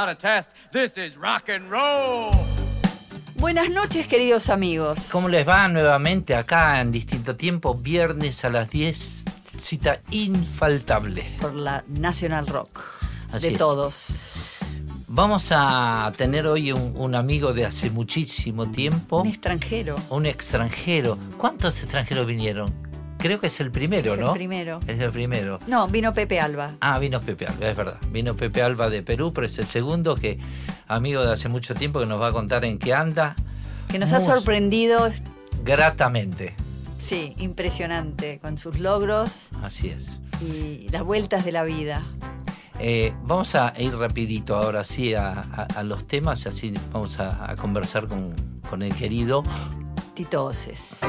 Not a test. This is rock and roll. Buenas noches, queridos amigos. ¿Cómo les va nuevamente acá en distinto tiempo? Viernes a las 10, cita infaltable. Por la National Rock. Así de es. todos. Vamos a tener hoy un, un amigo de hace muchísimo tiempo, Un extranjero. un extranjero. ¿Cuántos extranjeros vinieron? Creo que es el primero, Es el ¿no? primero. Es el primero. No, vino Pepe Alba. Ah, vino Pepe Alba, es verdad. Vino Pepe Alba de Perú, pero es el segundo que, amigo de hace mucho tiempo, que nos va a contar en qué anda. Que nos ha sorprendido, Gratamente. sí, impresionante, con sus logros Así es. y las vueltas de la vida. Eh, vamos a ir rapidito ahora sí a, a- a los temas, así vamos a, a conversar con, con el querido. Titoses.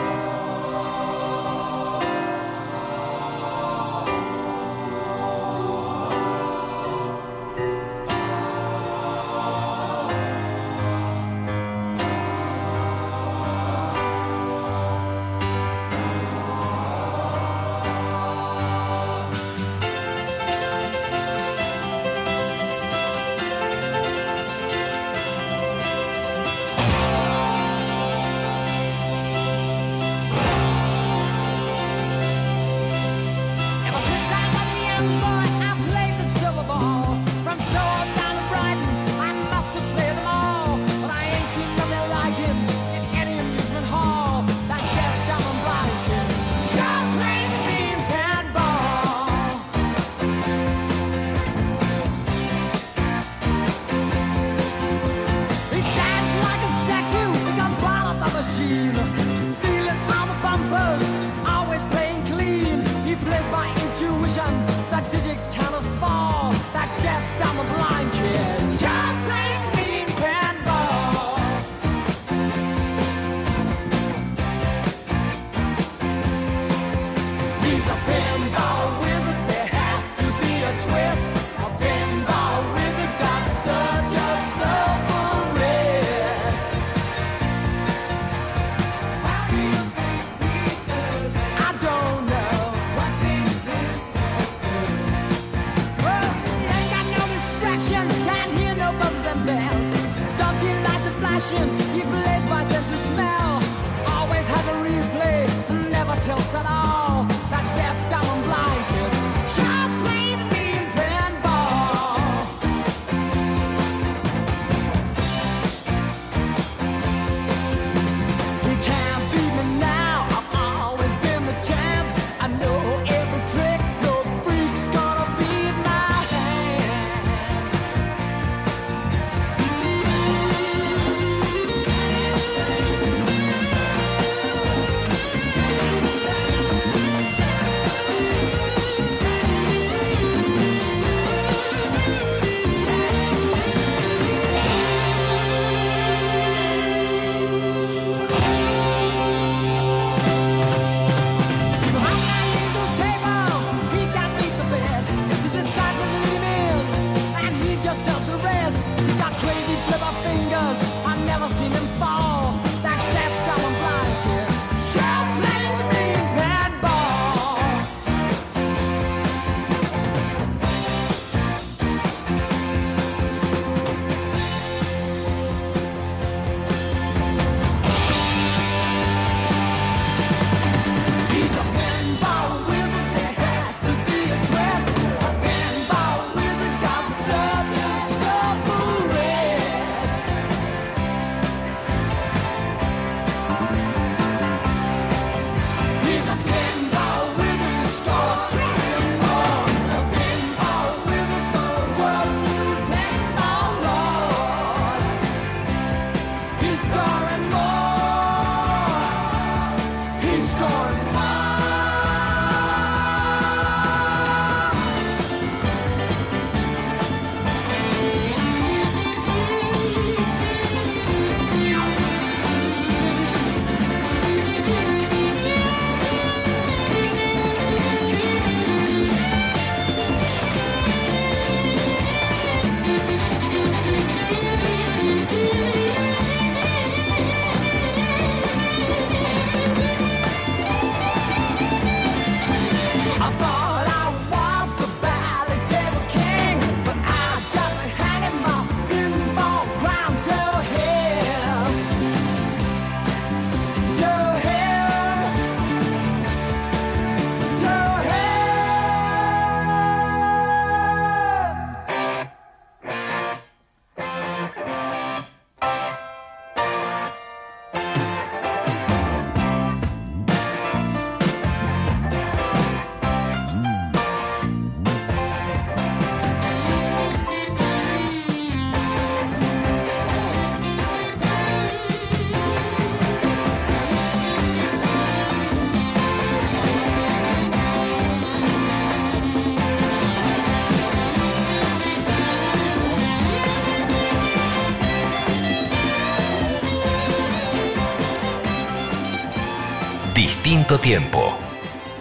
Tiempo.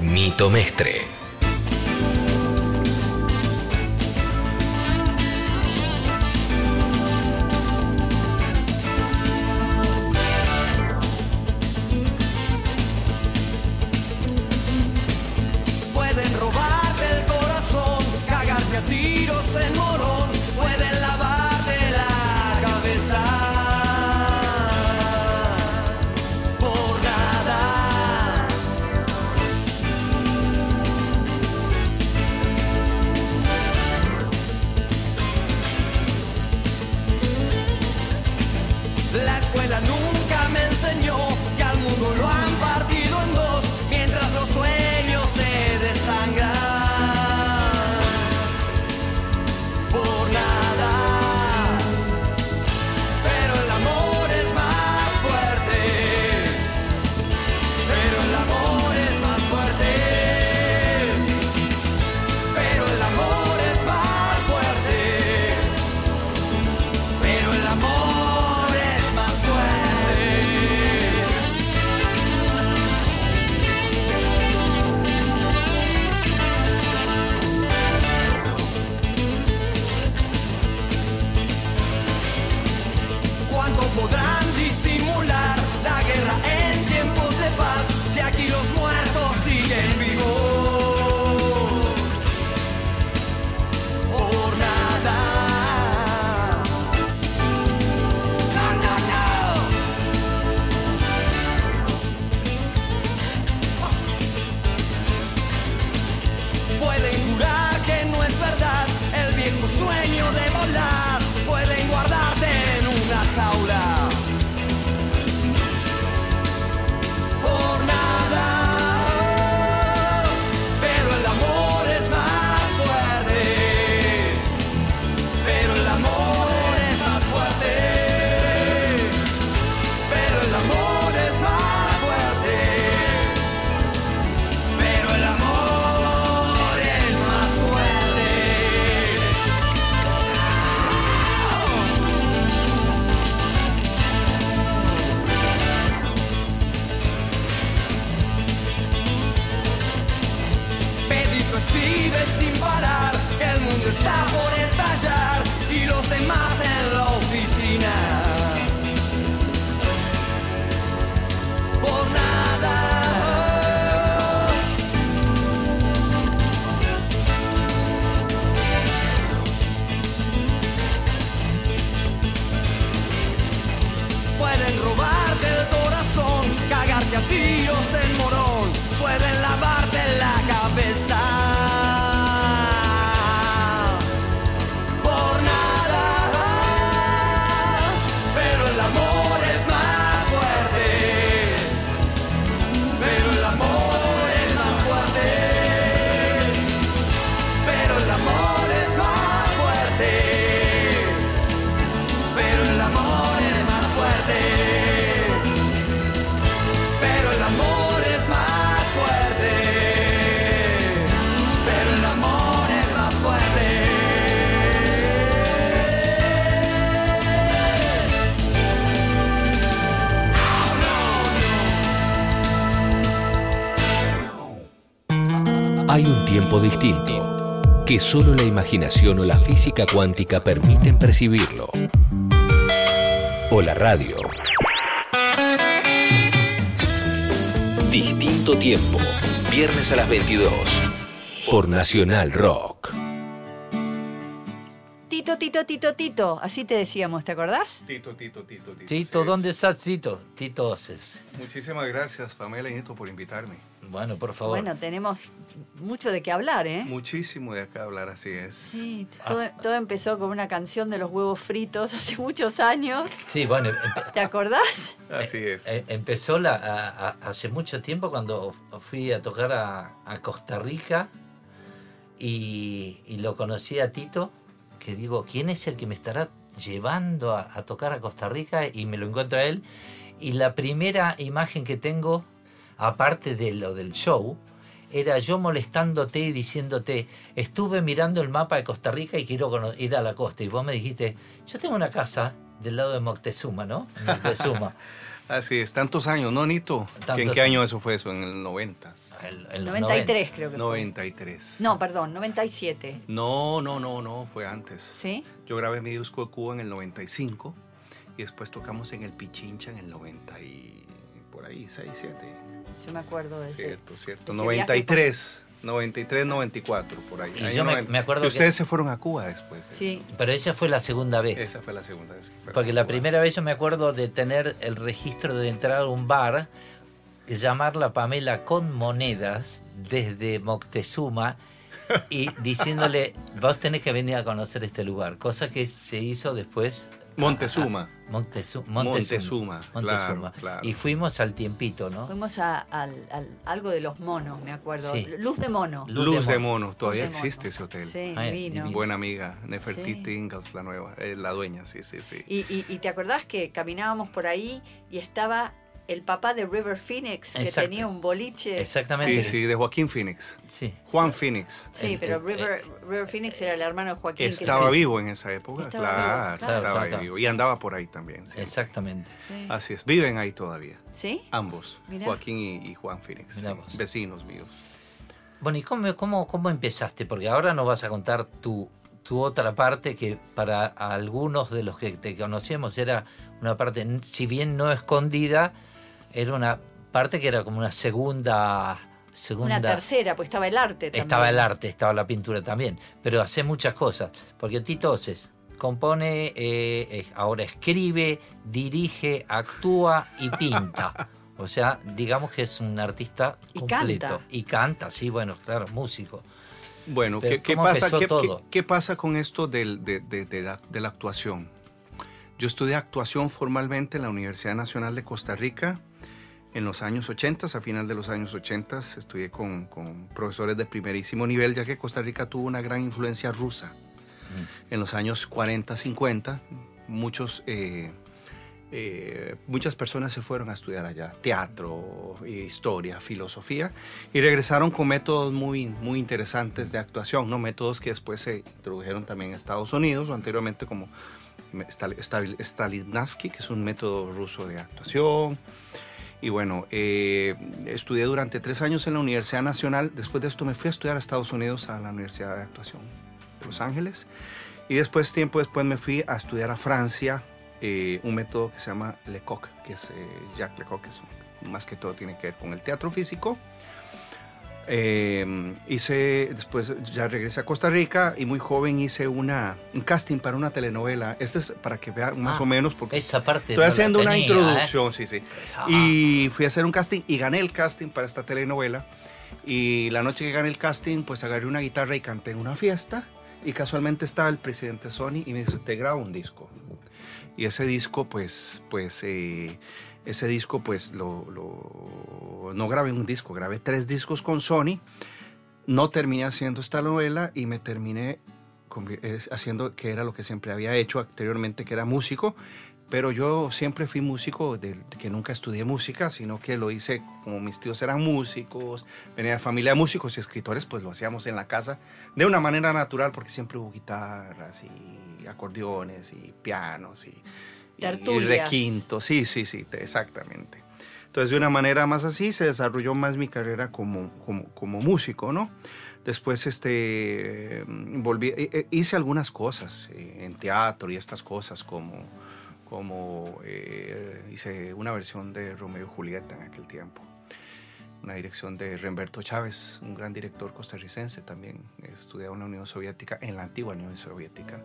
Nito Mestre. Que solo la imaginación o la física cuántica permiten percibirlo. O la radio. Distinto tiempo. Viernes a las 22. Por Nacional Rock. Tito, Tito, Tito, Tito. Así te decíamos, ¿te acordás? Tito, Tito, Tito, Tito. Tito. ¿dónde estás, Tito? Tito Oces. Muchísimas gracias, Pamela y Nito, por invitarme. Bueno, por favor. Bueno, tenemos mucho de qué hablar, ¿eh? Muchísimo de acá hablar, así es. Sí, todo, todo empezó con una canción de los huevos fritos hace muchos años. Sí, bueno, empe- ¿Te acordás? Así es. eh, empezó la, a- a- hace mucho tiempo cuando fui a tocar a, a Costa Rica y, y lo conocí a Tito, que digo, ¿quién es el que me estará llevando a, a tocar a Costa Rica? Y me lo encuentra él. Y la primera imagen que tengo, aparte de lo del show, era yo molestándote y diciéndote, estuve mirando el mapa de Costa Rica y quiero ir a la costa. Y vos me dijiste, yo tengo una casa del lado de Moctezuma, ¿no? Moctezuma. Así es, tantos años, ¿no, Nito? ¿Que ¿En qué año eso fue eso? ¿En el 90? En- en los 93 creo que fue. 93. No, perdón, 97. No, no, no, no, fue antes. ¿Sí? Yo grabé mi disco de Cuba en el 95 y después tocamos en el Pichincha en el 90 y por ahí, 6, 7. Yo me acuerdo de ese. Cierto, cierto. ese 93, 93, 94, por ahí. Y yo me- 90. me acuerdo que que- ustedes se fueron a Cuba después. de Sí. Pero esa fue la segunda vez. eso. Esa fue la segunda vez que Porque la Cuba. primera vez yo me acuerdo de tener el registro de entrar a un bar, llamarla Pamela con monedas desde Moctezuma y diciéndole, vos tenés que venir a conocer este lugar, cosa que se hizo después. Montezuma. Montezu- Montezuma, Montezuma. claro, claro. Y fuimos al tiempito, ¿no? Fuimos a, al- al- algo de los monos, me acuerdo. Sí. Luz de mono. Luz Luz, de de Mono. Todavía Luz de Mono. existe ese hotel. Sí, Ay, divino. divino. Buena amiga, Nefertiti Sí. Ingalls, la nueva, eh, la dueña, sí, sí, sí. Y, y- y te acordás que caminábamos por ahí y estaba el papá de River Phoenix, que Exacto. tenía un boliche. Exactamente. Sí, sí, de Joaquín Phoenix. Sí. Juan Phoenix. Sí, pero River, River Phoenix era el hermano de Joaquín. Estaba vivo en esa época, Estaba claro, vivo, claro. estaba Claro, ahí claro. vivo. Y andaba por ahí también. sí. Exactamente. Sí. Así es, viven ahí todavía, ¿Sí? ambos, Mirá. Joaquín y, y Juan Phoenix, Mirá sí, vos. vecinos míos. Bueno, ¿y cómo, cómo, cómo empezaste? Porque ahora nos vas a contar tu, tu otra parte que para algunos de los que te conocemos era una parte, si bien no escondida, era una parte que era como una segunda... segunda Una tercera, pues estaba el arte también. estaba el arte, estaba la pintura también, pero hace muchas cosas. Porque Tito Oses compone, eh, eh, ahora escribe, dirige, actúa y pinta. O sea, digamos que es un artista Y completo. canta. Y canta, sí, bueno, claro, músico. Bueno, ¿qué, qué ¿cómo pasa, qué, todo? qué- qué pasa con esto del- de, de- de la, de la actuación? Yo estudié actuación formalmente en la Universidad Nacional de Costa Rica en los años 80, a final de los años 80, estudié con, con profesores de primerísimo nivel, ya que Costa Rica tuvo una gran influencia rusa. Mm. En los años 40, 50, muchos, eh, eh, muchas personas se fueron a estudiar allá, teatro, historia, filosofía, y regresaron con métodos muy, muy interesantes de actuación, ¿no? métodos que después se introdujeron también en Estados Unidos o anteriormente como Stal- Stal- Stalinski, que es un método ruso de actuación. Y bueno, eh, estudié durante tres años en la Universidad Nacional. Después de esto me fui a estudiar a Estados Unidos a la Universidad de Actuación de Los Ángeles. Y después, tiempo después, me fui a estudiar a Francia eh, un método que se llama Lecoq, que es eh, Jacques Lecoq, que es más que todo tiene que ver con el teatro físico. Eh, hice, después ya regresé a Costa Rica y muy joven hice una, un casting para una telenovela. Este es para que vean más Ah, o menos, porque Esa parte estoy no haciendo una tenía, ¿eh? introducción, sí, sí. Ah. Y fui a hacer un casting y gané el casting para esta telenovela. Y la noche que gané el casting, pues agarré una guitarra y canté en una fiesta. Y casualmente estaba el presidente Sony y me dijo, te grabo un disco. Y ese disco, pues, pues, eh, ese disco, pues, lo, lo- no grabé un disco, grabé tres discos con Sony. No terminé haciendo esta novela y me terminé haciendo que era lo que siempre había hecho anteriormente, que era músico. Pero yo siempre fui músico, de que nunca estudié música, sino que lo hice como mis tíos eran músicos, venía de familia de músicos y escritores, pues lo hacíamos en la casa de una manera natural, porque siempre hubo guitarras y acordeones y pianos y, y Tertulias. requintos. Sí, sí, sí, te- exactamente. Entonces, de una manera más así, se desarrolló más mi carrera como, como, como músico, ¿no? Después, este, volví, eh, eh, hice algunas cosas eh, en teatro y estas cosas, como, como eh, hice una versión de Romeo y Julieta en aquel tiempo. Una dirección de Remberto Chávez, un gran director costarricense también. Estudiaba en la Unión Soviética, en la antigua Unión Soviética.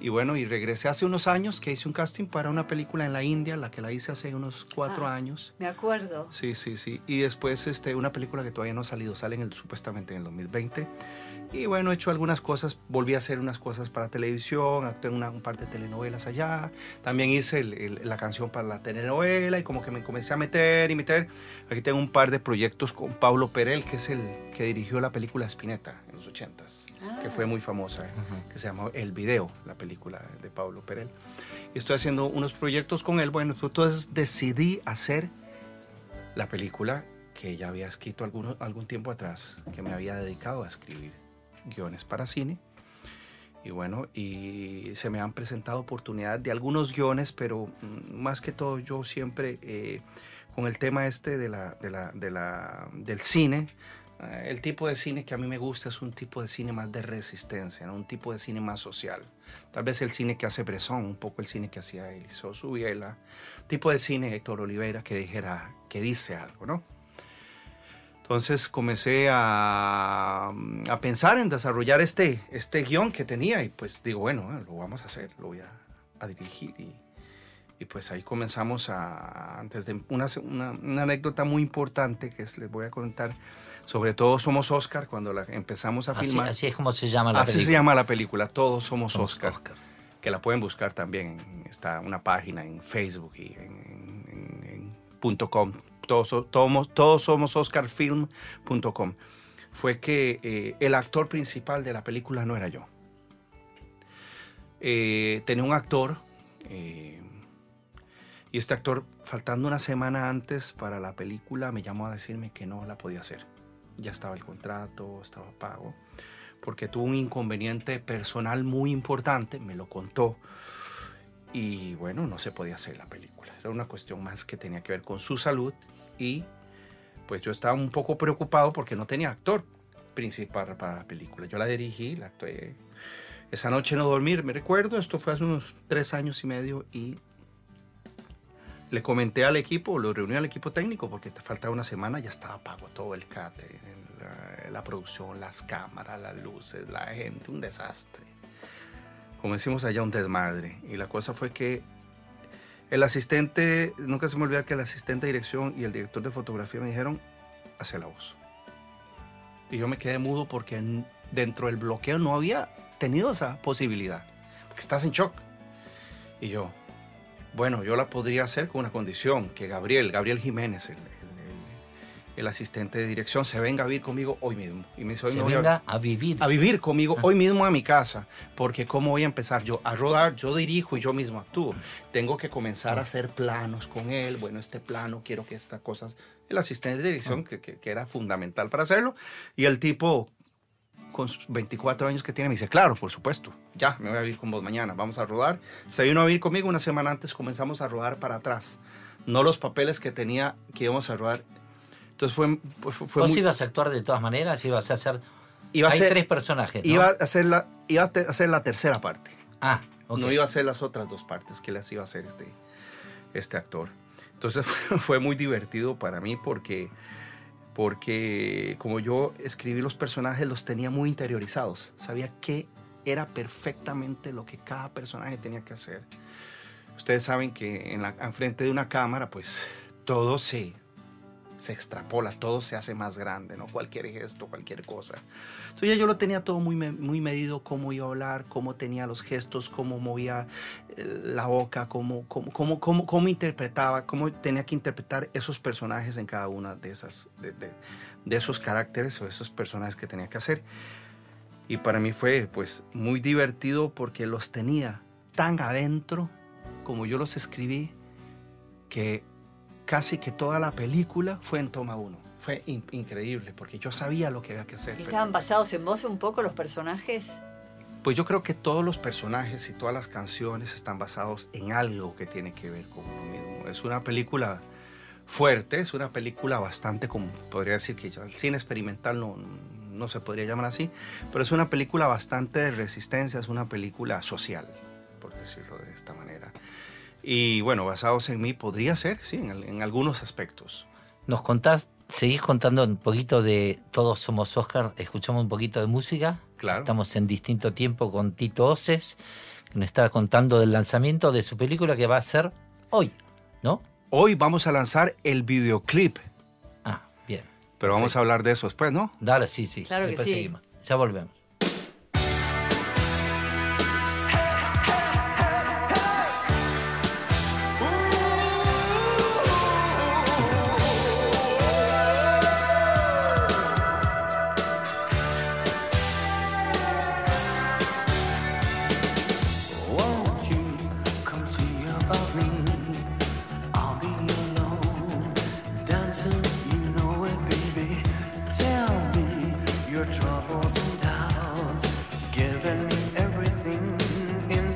Y bueno, y regresé hace unos años que hice un casting para una película en la India, la que la hice hace unos cuatro Ah. años. Me acuerdo. Sí, sí, sí. Y después este, una película que todavía no ha salido, sale en el, supuestamente en el 2020. Y bueno, he hecho algunas cosas, volví a hacer unas cosas para televisión, actué en una- un par de telenovelas allá. También hice el- el- la canción para la telenovela y como que me comencé a meter y meter. Aquí tengo un par de proyectos con Pablo Perel, que es el que dirigió la película Spinetta en los 80s, que fue muy famosa, ¿eh? que se llamó El Video, la película de Pablo Perel. Y estoy haciendo unos proyectos con él. Bueno, entonces decidí hacer la película que ya había escrito alguno- algún tiempo atrás, que me había dedicado a escribir guiones para cine. Y bueno, y se me han presentado oportunidades de algunos guiones, pero mm, más que todo yo siempre eh, con el tema este de la, de la- de la- del cine, eh, el tipo de cine que a mí me gusta es un tipo de cine más de resistencia, ¿no? un tipo de cine más social. Tal vez el cine que hace Bresson, un poco el cine que hacía Eliseo Subiela, tipo de cine Héctor Oliveira que dijera, que dice algo, ¿no? Entonces comencé a, a pensar en desarrollar este, este guion que tenía y pues digo, bueno, eh, lo vamos a hacer, lo voy a, a dirigir y, y pues ahí comenzamos a, antes de una, una, una anécdota muy importante que es- les voy a contar, sobre todo Somos Oscar, cuando la empezamos a Así, filmar. así es como se llama la Así película. se llama la película, Todos Somos, Somos Oscar, Oscar. que la pueden buscar también, está una página en Facebook y en, en- en- en punto .com, todos, todos, todos somos oscarfilm.com. Fue que eh, el actor principal de la película no era yo. Eh, tenía un actor, eh, y este actor, faltando una semana antes para la película, me llamó a decirme que no la podía hacer. Ya estaba el contrato, estaba pago porque tuvo un inconveniente personal muy importante, me lo contó. Y bueno, no se podía hacer la película. Era una cuestión más que tenía que ver con su salud y pues yo estaba un poco preocupado porque no tenía actor principal para la película. Yo la dirigí, la actué. Esa noche no dormir, me recuerdo, esto fue hace unos tres años y medio y le comenté al equipo, lo reuní al equipo técnico porque te faltaba una semana, ya estaba pago todo el cate, la, la producción, las cámaras, las luces, la gente, un desastre. Como decimos allá, un desmadre. Y la cosa fue que el asistente, nunca se me olvida que el asistente de dirección y el director de fotografía me dijeron, hace la voz. Y yo me quedé mudo porque dentro del bloqueo no había tenido esa posibilidad, porque estás en shock. Y yo, bueno, yo la podría hacer con una condición, que Gabriel, Gabriel Jiménez, el, el- asistente de dirección, se venga a vivir conmigo hoy mismo. Y me dice, "Hoy Se a- venga a vivir. a vivir conmigo Ah. hoy mismo a mi casa, porque cómo voy a empezar yo a rodar, yo dirijo y yo mismo actúo. Tengo que comenzar a hacer planos con él, bueno, este plano, quiero que estas cosas, el asistente de dirección, que, que- que era fundamental para hacerlo, y el tipo con sus 24 años que tiene me dice, claro, por supuesto, ya, me voy a vivir con vos mañana, vamos a rodar. Se vino a vivir conmigo una semana antes, comenzamos a rodar para atrás, no los papeles que tenía que íbamos a rodar. Entonces fue, fue, fue ¿Vos muy... ibas a actuar de todas maneras? ¿Ibas a hacer...? iba a Hay ser- tres personajes, ¿no? iba a hacer la, iba a hacer la tercera parte. Ah, ok. No iba a hacer las otras dos partes que las iba a hacer este, este actor. Entonces fue, fue muy divertido para mí porque, porque como yo escribí los personajes, los tenía muy interiorizados. Sabía qué era perfectamente lo que cada personaje tenía que hacer. Ustedes saben que en la, enfrente de una cámara, pues todo se, se extrapola, todo se hace más grande, ¿no? Cualquier gesto, cualquier cosa. Entonces ya yo lo tenía todo muy, muy medido, cómo iba a hablar, cómo tenía los gestos, cómo movía eh, la boca, cómo, cómo, cómo, cómo, cómo interpretaba, cómo tenía que interpretar esos personajes en cada una de, esas, de, de- de esos caracteres o esos personajes que tenía que hacer. Y para mí fue pues muy divertido porque los tenía tan adentro como yo los escribí que casi que toda la película fue en toma uno. Fue in- increíble porque yo sabía lo que había que hacer. ¿Y pero- ¿Estaban basados en vos un poco los personajes? pues yo creo que todos los personajes y todas las canciones están basados en algo que tiene que ver con uno mismo. Es una película fuerte, es una película bastante, como podría decir que el cine experimental no, no se podría llamar así, pero es una película bastante de resistencia, es una película social, por decirlo de esta manera. Y bueno, basados en mí podría ser, sí, en, en algunos aspectos. ¿Nos contás, seguís contando un poquito de Todos Somos Oscar? ¿Escuchamos un poquito de música? Claro. Estamos en distinto tiempo con Tito Oces, que nos está contando del lanzamiento de su película que va a ser hoy, ¿no? Hoy vamos a lanzar el videoclip, Ah, bien. pero vamos a hablar de eso después, ¿no? Dale, sí, sí. Claro que Después sí. seguimos. Ya volvemos.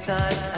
inside.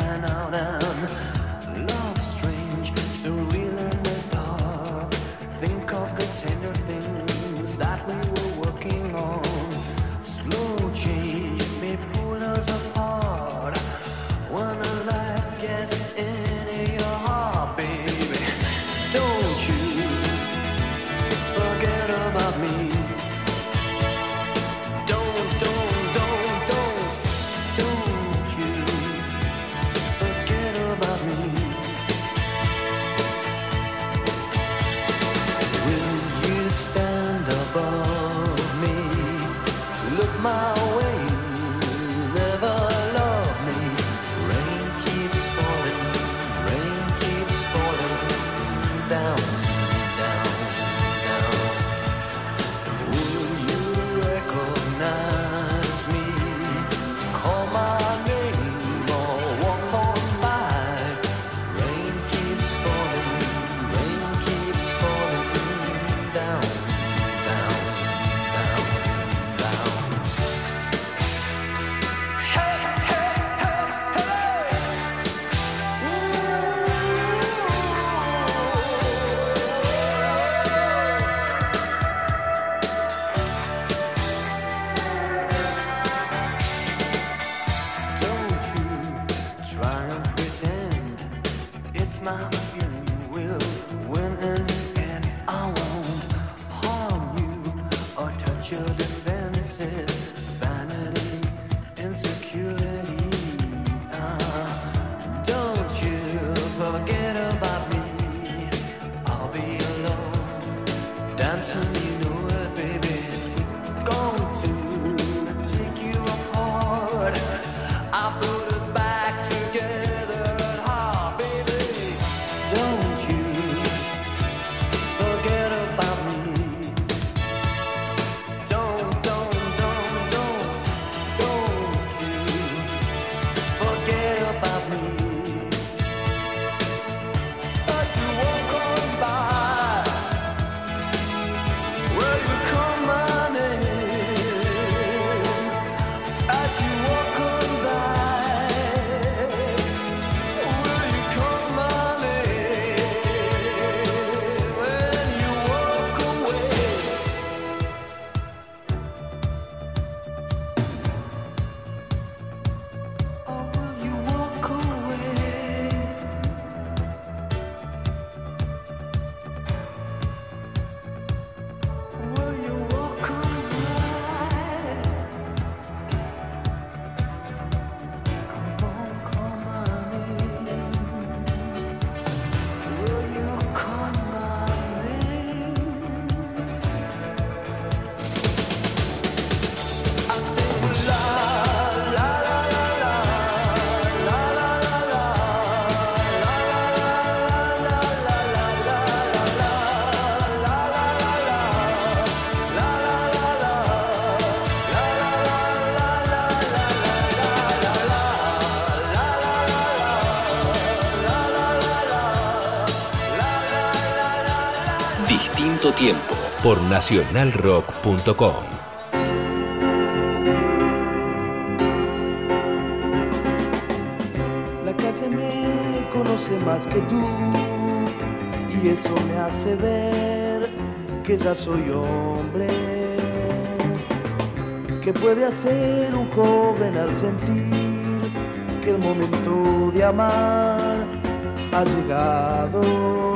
tiempo por nacionalrock.com. La calle me conoce más que tú y eso me hace ver que ya soy hombre. ¿Qué puede hacer un joven al sentir que el momento de amar ha llegado?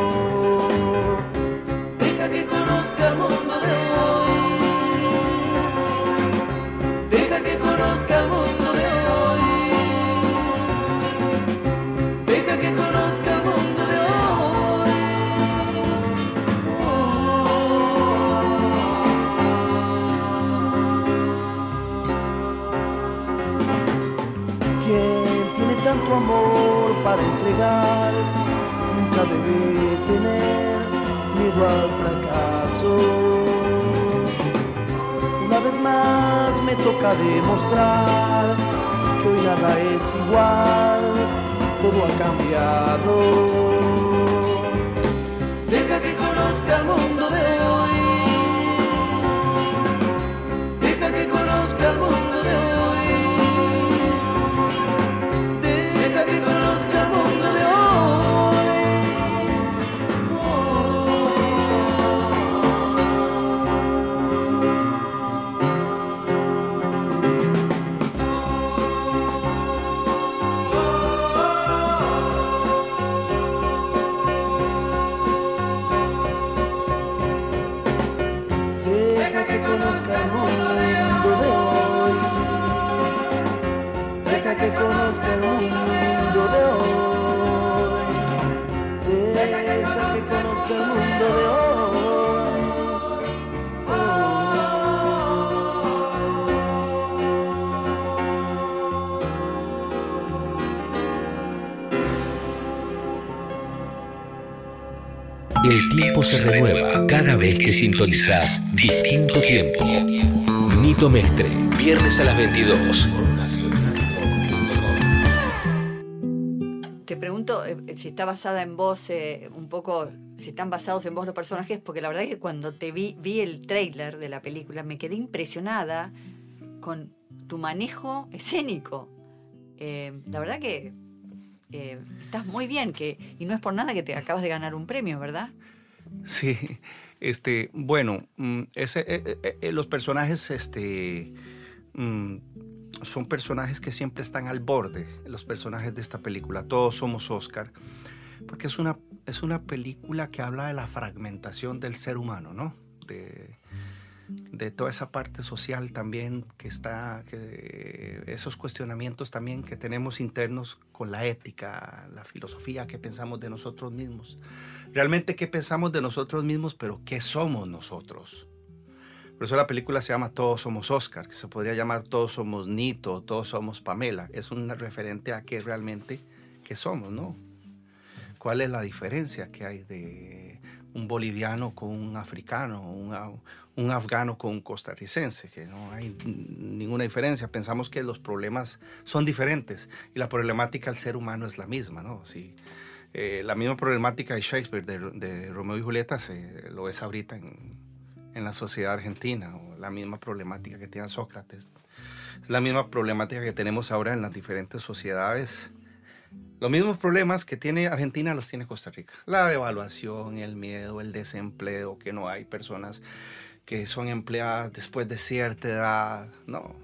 tu amor para entregar. Nunca debe tener miedo al fracaso. Una vez más me toca demostrar que hoy nada es igual, todo ha cambiado. Deja que conozca el mundo se renueva cada vez que sintonizás Distinto Tiempo. Nito Mestre, viernes a las 22. Te pregunto eh, si está basada en vos, eh, un poco, si están basados en vos los personajes, porque la verdad es que cuando te vi, vi el tráiler de la película me quedé impresionada con tu manejo escénico. Eh, la verdad que eh, estás muy bien, que, y no es por nada que te acabas de ganar un premio, ¿verdad? Sí, este, bueno, mm, ese, eh, eh, eh, los personajes, este, mm, son personajes que siempre están al borde, los personajes de esta película. Todos somos Oscar, porque es una, es una película que habla de la fragmentación del ser humano, ¿no? De, de toda esa parte social también que está, que, esos cuestionamientos también que tenemos internos con la ética, la filosofía que pensamos de nosotros mismos. Realmente qué pensamos de nosotros mismos, pero qué somos nosotros. Por eso la película se llama Todos somos Oscar, que se podría llamar Todos somos Nito, Todos somos Pamela. Es un referente a qué realmente qué somos, ¿no? ¿Cuál es la diferencia que hay de un boliviano con un africano, un, un afgano con un costarricense? Que no hay ninguna diferencia. Pensamos que los problemas son diferentes y la problemática del ser humano es la misma, ¿no? Si, eh, la misma problemática de Shakespeare, de, Romeo y Julieta, se, lo ves ahorita en, en la sociedad argentina, la misma problemática que tiene Sócrates. Es la misma problemática que tenemos ahora en las diferentes sociedades. Los mismos problemas que tiene Argentina los tiene Costa Rica. La devaluación, el miedo, el desempleo, que no hay personas que son empleadas después de cierta edad. No,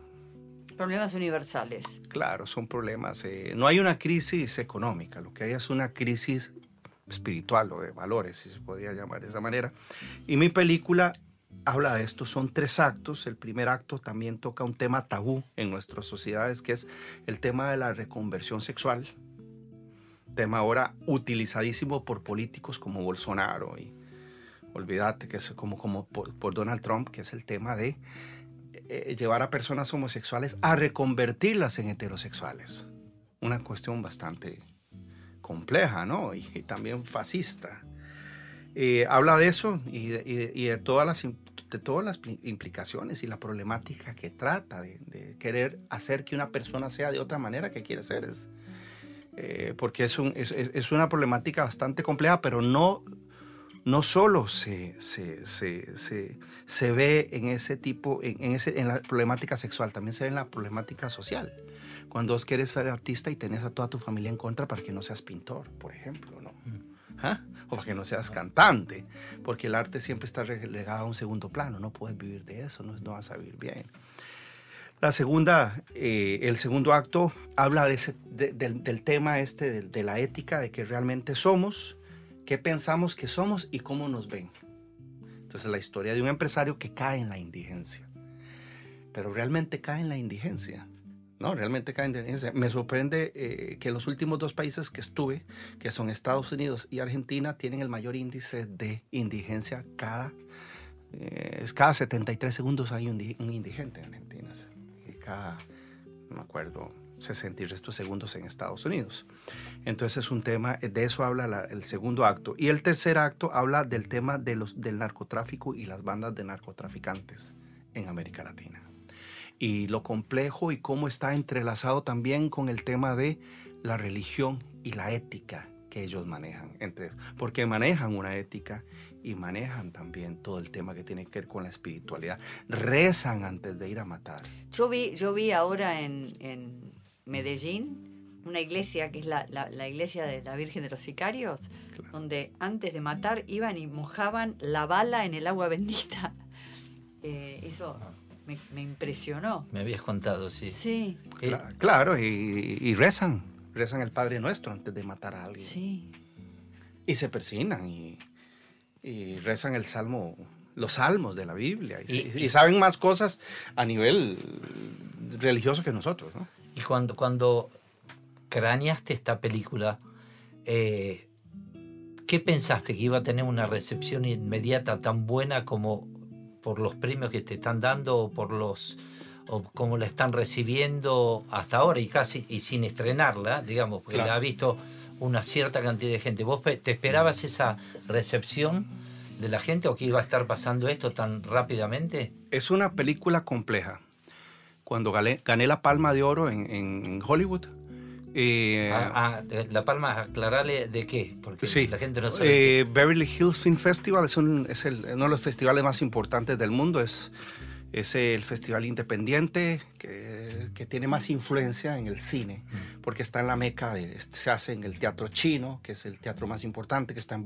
Problemas universales. Claro, son problemas. eh, no hay una crisis económica, lo que hay es una crisis espiritual o de valores, si se podría llamar de esa manera. Y mi película habla de esto, son tres actos. El primer acto también toca un tema tabú en nuestras sociedades, que es el tema de la reconversión sexual. Tema ahora utilizadísimo por políticos como Bolsonaro y olvídate que es como, como por, por Donald Trump, que es el tema de eh, llevar a personas homosexuales a reconvertirlas en heterosexuales. Una cuestión bastante compleja, ¿no? Y, y también fascista. Eh, habla de eso y de, y de- y de todas las, de todas las pli- implicaciones y la problemática que trata de, de querer hacer que una persona sea de otra manera que quiere ser. Es, eh, porque es, un- es- es una problemática bastante compleja, pero no, no solo se, se, se, se, se ve en ese tipo, en, en ese, en la problemática sexual, también se ve en la problemática social. Cuando vos quieres ser artista y tenés a toda tu familia en contra para que no seas pintor, por ejemplo, ¿no? ¿Ah? O para que no seas cantante, porque el arte siempre está relegado a un segundo plano, no puedes vivir de eso, no, no vas a vivir bien. La segunda, eh, el segundo acto habla de ese- de- del, del tema este, de, de la ética, de que realmente somos, qué pensamos que somos y cómo nos ven. Entonces la historia de un empresario que cae en la indigencia. Pero realmente cae en la indigencia. No, realmente cae en la indigencia. Me sorprende eh, que los últimos dos países que estuve, que son Estados Unidos y Argentina, tienen el mayor índice de indigencia cada, eh, cada 73 segundos hay un, un indigente en Argentina. Cada, no me acuerdo, 60 y restos segundos en Estados Unidos. Entonces es un tema, de eso habla la- el segundo acto. Y el tercer acto habla del tema de los, del narcotráfico y las bandas de narcotraficantes en América Latina. Y lo complejo y cómo está entrelazado también con el tema de la religión y la ética que ellos manejan. Entre, porque manejan una ética y manejan también todo el tema que tiene que ver con la espiritualidad. Rezan antes de ir a matar. Yo vi, yo vi ahora en, en Medellín una iglesia que es la, la- la iglesia de la Virgen de los Sicarios, Claro. donde antes de matar iban y mojaban la bala en el agua bendita. Eh, eso me, me impresionó. Me habías contado, sí. Sí, Eh, Cla- Claro, y, y rezan. Rezan el Padre Nuestro antes de matar a alguien. sí. Y se persignan y, y rezan el salmo, los salmos de la Biblia. Y, y saben más cosas a nivel religioso que nosotros, ¿no? Y cuando, cuando craneaste esta película, eh, ¿qué pensaste? ¿Que iba a tener una recepción inmediata tan buena como por los premios que te están dando o por los o como la están recibiendo hasta ahora y casi y sin estrenarla, digamos, porque Claro. la ha visto una cierta cantidad de gente. ¿Vos te esperabas esa recepción de la gente o que iba a estar pasando esto tan rápidamente? Es una película compleja. Cuando gané, gané la Palma de Oro en, en Hollywood, eh, Ah, ah, la Palma, aclarale de qué, porque Sí, la gente no sabe. Eh, Beverly Hills Film Festival es, un- es el- uno de los festivales más importantes del mundo. Es, es el festival independiente que, que tiene más influencia en el cine, porque está en la meca, de, se hace en el teatro chino, que es el teatro más importante, que está en,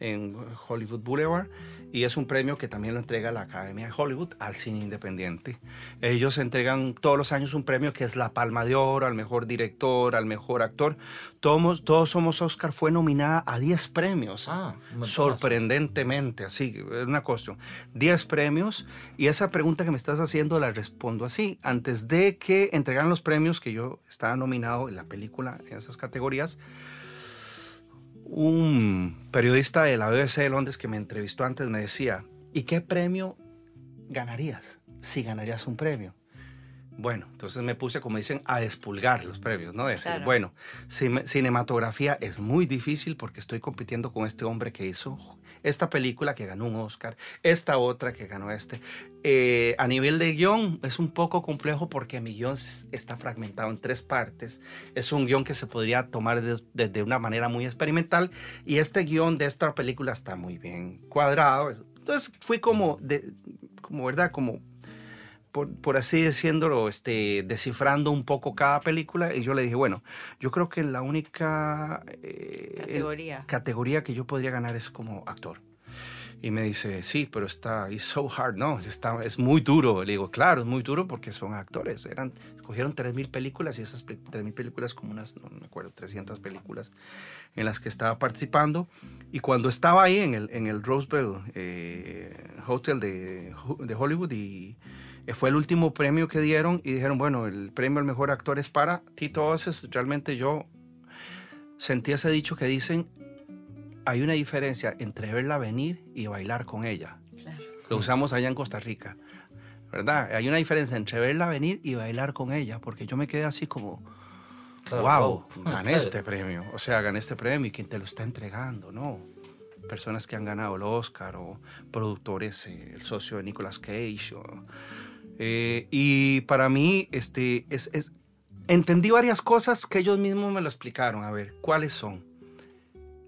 en Hollywood Boulevard, y es un premio que también lo entrega la Academia de Hollywood al cine independiente. Ellos entregan todos los años un premio que es la Palma de Oro al mejor director, al mejor actor. Todos, todos Somos Oscar fue nominada a 10 premios. Ah. Sorprendentemente, así, es una cuestión. 10 premios y esa pregunta que me estás haciendo la respondo así. Antes de que entregaran los premios, que yo estaba nominado en la película en esas categorías, un periodista de la BBC de Londres que me entrevistó antes me decía, ¿y qué premio ganarías si ganarías un premio? Bueno, entonces me puse, como dicen, a despulgar los premios, ¿no? Decir, Claro. bueno, cine- cinematografía es muy difícil porque estoy compitiendo con este hombre que hizo esta película que ganó un Oscar, esta otra que ganó este. Eh, a nivel de guion es un poco complejo porque mi guion está fragmentado en tres partes. Es un guion que se podría tomar de- desde una manera muy experimental y este guion de esta película está muy bien cuadrado. Entonces fui como, de, como ¿verdad? Como por, por así diciéndolo, este, descifrando un poco cada película y yo le dije, bueno, yo creo que la única eh, Categoría. categoría que yo podría ganar es como actor. Y me dice, sí, pero está, it's so hard, no, está, es muy duro. Le digo, claro, es muy duro porque son actores. Eran, escogieron 3.000 películas y esas pe- 3.000 películas, como unas, no me acuerdo, 300 películas en las que estaba participando. Y cuando estaba ahí en el, en el Roosevelt eh, Hotel de, de Hollywood y fue el último premio que dieron y dijeron, bueno, el premio al mejor actor es para Tito Oces. Realmente yo sentí ese dicho que dicen, hay una diferencia entre verla venir y bailar con ella. Claro. Lo usamos allá en Costa Rica, ¿verdad? Hay una diferencia entre verla venir y bailar con ella, porque yo me quedé así como, Claro, wow, wow. gané Claro. este premio. O sea, gané este premio y quién te lo está entregando, ¿no? Personas que han ganado el Oscar o productores, eh, el socio de Nicolas Cage. o- eh, y para mí, este, es, es- entendí varias cosas que ellos mismos me lo explicaron. A ver, ¿cuáles son?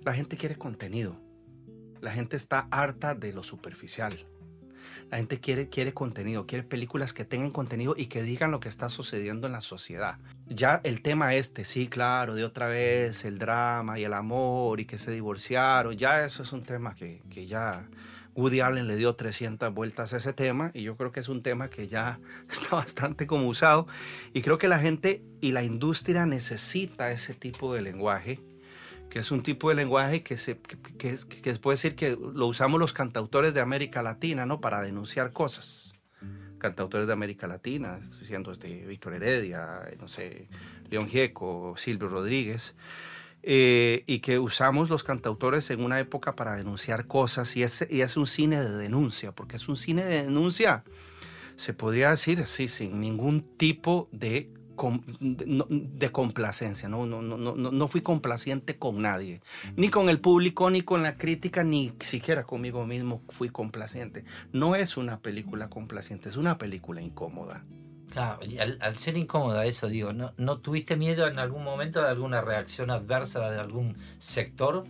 La gente quiere contenido. La gente está harta de lo superficial. La gente quiere, quiere contenido, quiere películas que tengan contenido y que digan lo que está sucediendo en la sociedad. Ya el tema este, sí, claro, de otra vez, el drama y el amor y que se divorciaron, ya eso es un tema que, que ya Woody Allen le dio 300 vueltas a ese tema y yo creo que es un tema que ya está bastante como usado y creo que la gente y la industria necesita ese tipo de lenguaje que es un tipo de lenguaje que se que, que, que puede decir que lo usamos los cantautores de América Latina, ¿no? Para denunciar cosas. Cantautores de América Latina, estoy diciendo este, Víctor Heredia, no sé, León Gieco, Silvio Rodríguez, eh, y que usamos los cantautores en una época para denunciar cosas, y es, y es un cine de denuncia, porque es un cine de denuncia, se podría decir así, sin ningún tipo de de, complacencia, no, no, no no fui complaciente con nadie, ni con el público, ni con la crítica, ni siquiera conmigo mismo fui complaciente. No es una película complaciente, es una película incómoda. Claro, y al, al ser incómoda eso, digo, ¿no, ¿no tuviste miedo en algún momento de alguna reacción adversa de algún sector?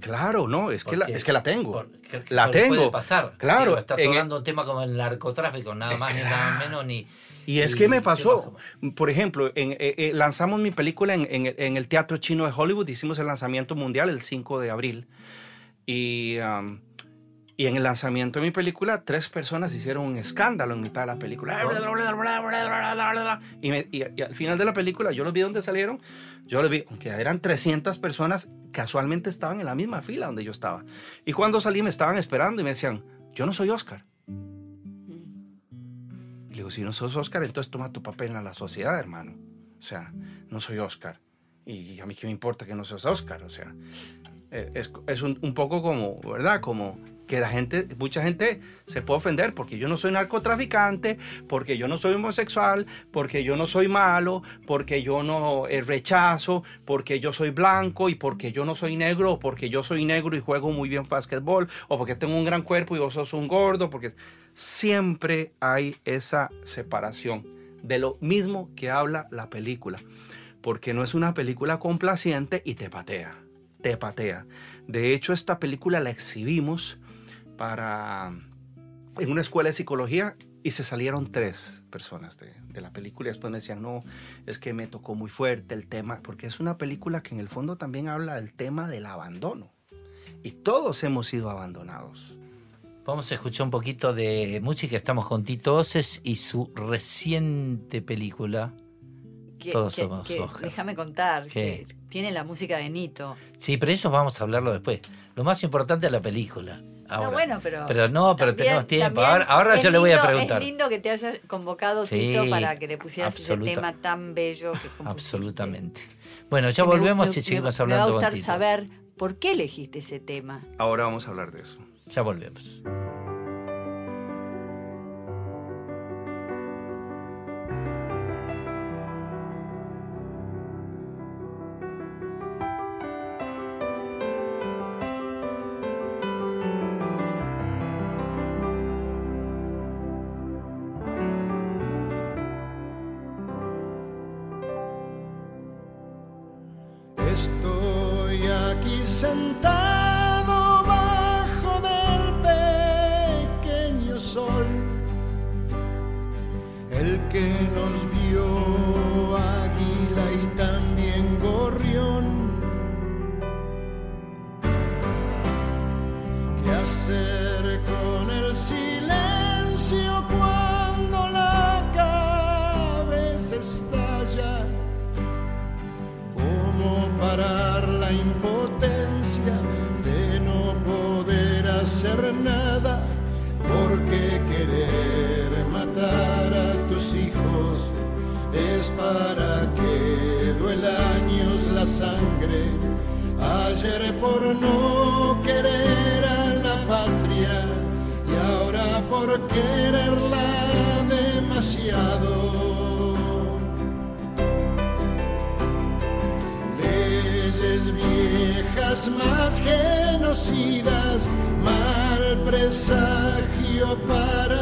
Claro, no, es que la, es que la tengo. Porque- la porque tengo. Puede pasar. Claro, está tocando un tema como el narcotráfico, nada más ni nada menos, ni... Y es y que me pasó, por ejemplo, en- eh, eh, lanzamos mi película en, en- en el Teatro Chino de Hollywood, hicimos el lanzamiento mundial el 5 de abril. Y, um, y en el lanzamiento de mi película, tres personas hicieron un escándalo en mitad de la película. Y, me- y- y al final de la película, yo los vi donde salieron, yo los vi, aunque eran 300 personas, casualmente estaban en la misma fila donde yo estaba. Y cuando salí me estaban esperando y me decían, yo no soy Oscar. Y le digo, si no sos Oscar, entonces toma tu papel en la sociedad, hermano. O sea, no soy Oscar. Y a mí qué me importa que no seas Oscar. O sea, eh, es, es un, un poco como, ¿verdad? Como que la gente, mucha gente se puede ofender porque yo no soy narcotraficante, porque yo no soy homosexual, porque yo no soy malo, porque yo no eh, rechazo, porque yo soy blanco y porque yo no soy negro, porque yo soy negro y juego muy bien básquetbol, o porque tengo un gran cuerpo y vos sos un gordo, porque siempre hay esa separación de lo mismo que habla la película, porque no es una película complaciente y te patea, te patea. De hecho, esta película la exhibimos para en una escuela de psicología y se salieron tres personas de, de, la película y después me decían, no, es que me tocó muy fuerte el tema, porque es una película que en el fondo también habla del tema del abandono. Y todos hemos sido abandonados. Vamos a escuchar un poquito de música. Estamos con Tito Oces y su reciente película. Que- Todos que- somos que-. Déjame contar ¿Qué? que tiene la música de Nito. Sí, pero eso vamos a hablarlo después. Lo más importante es la película. Ahora. No, bueno, pero. Pero no, pero también- tenemos tiempo. Ahora, yo le voy a preguntar. Es lindo que te haya convocado Sí, Tito para que le pusieras absoluta- ese tema tan bello que compusiste. Absolutamente. Bueno, ya Que volvemos me- y seguimos me- hablando Me va a con gustar Tito. saber por qué elegiste ese tema. Ahora vamos a hablar de eso. Ya volvemos. Para que duela años la sangre. Ayer por no querer a la patria y ahora por quererla demasiado. leyes viejas más genocidas, mal presagio para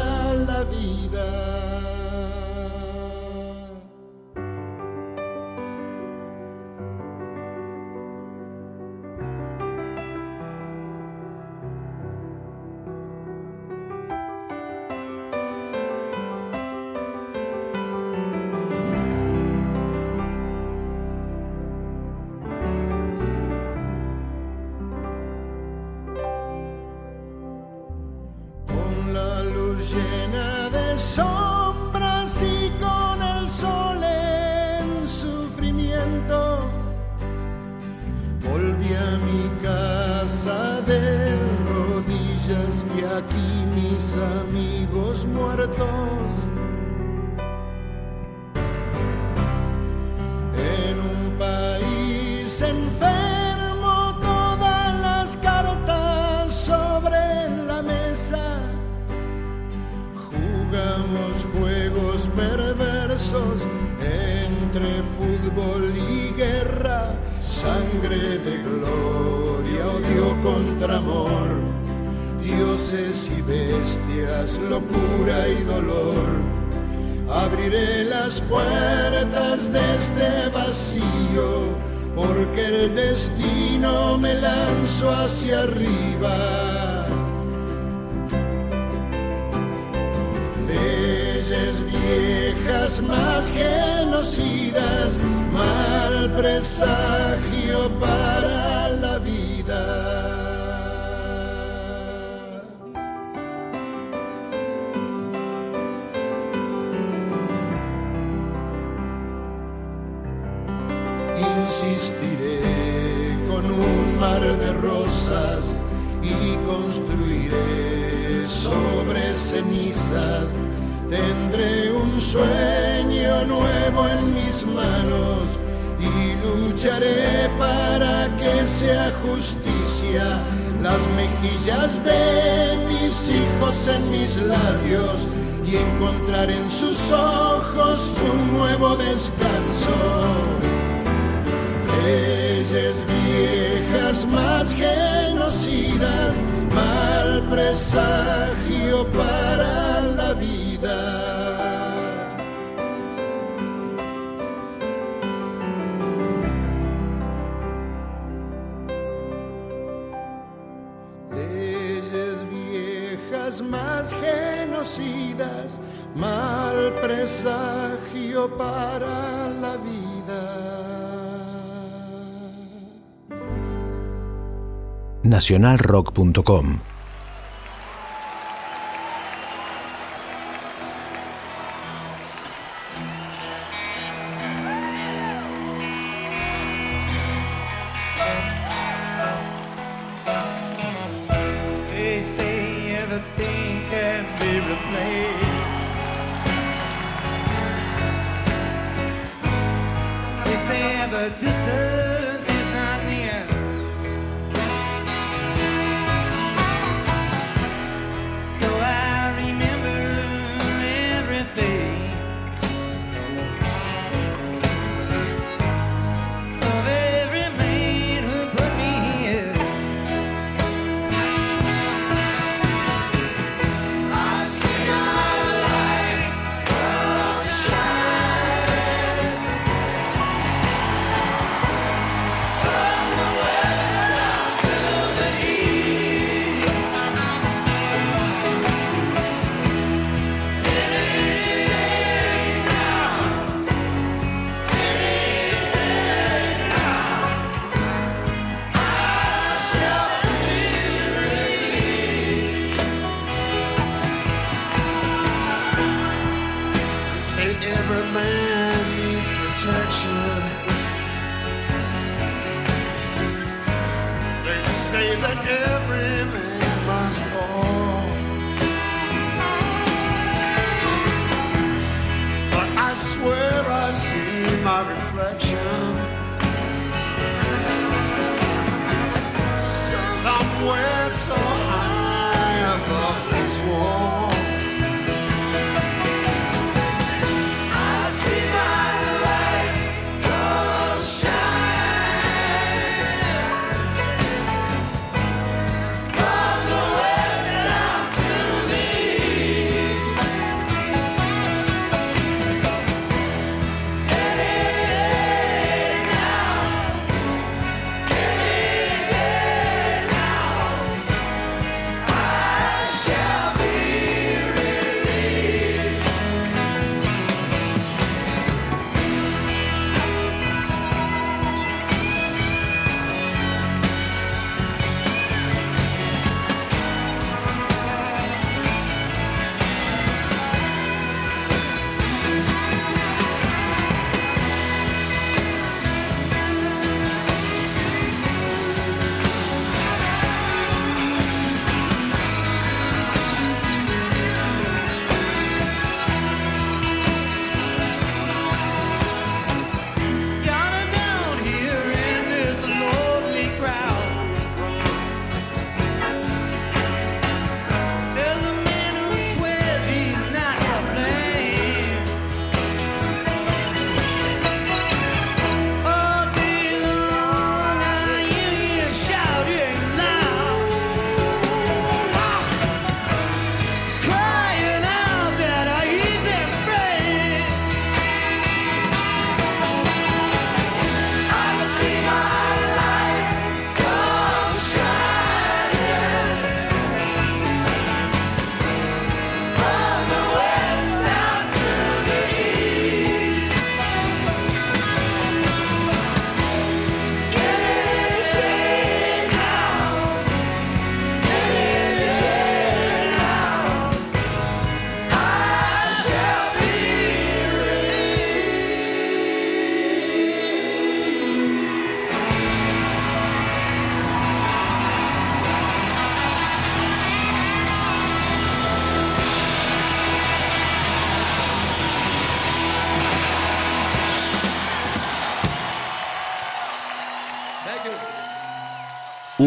más genocidas, mal presagio para la vida. nacionalrock.com.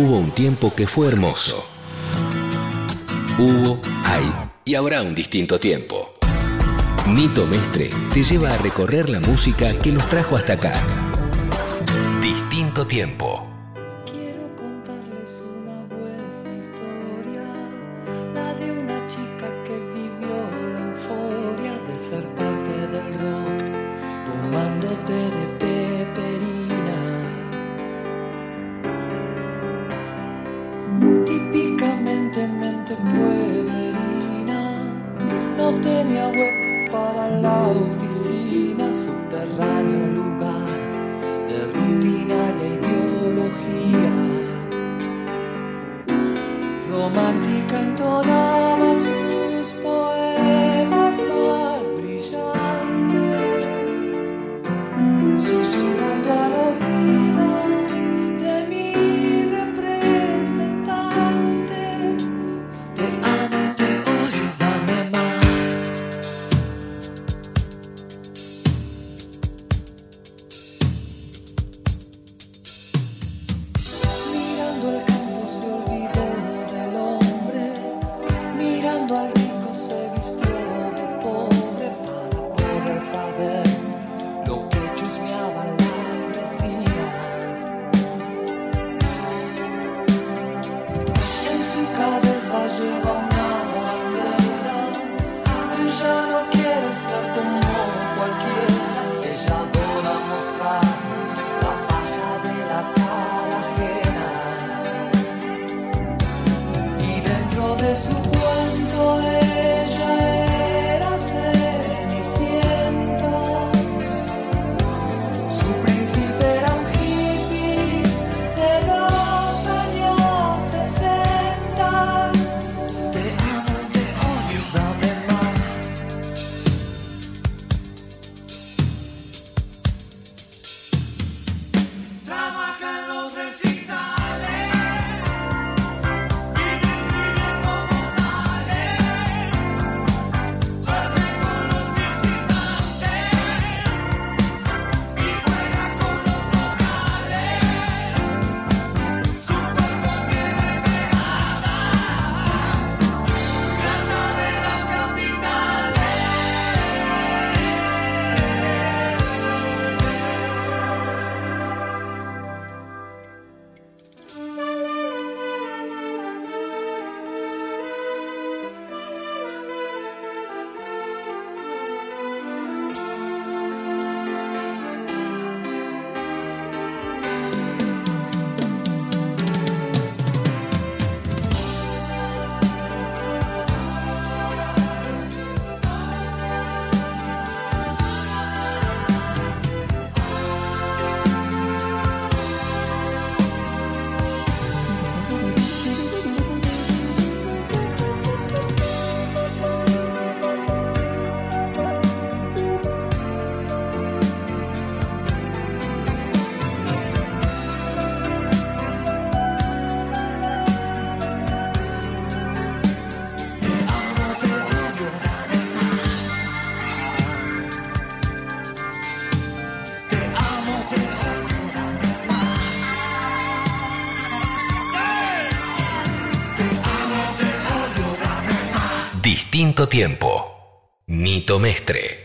Hubo un tiempo que fue hermoso. Hubo, hay y habrá un distinto tiempo. Nito Mestre te lleva a recorrer la música que nos trajo hasta acá. Distinto tiempo. tiempo. Nito Mestre.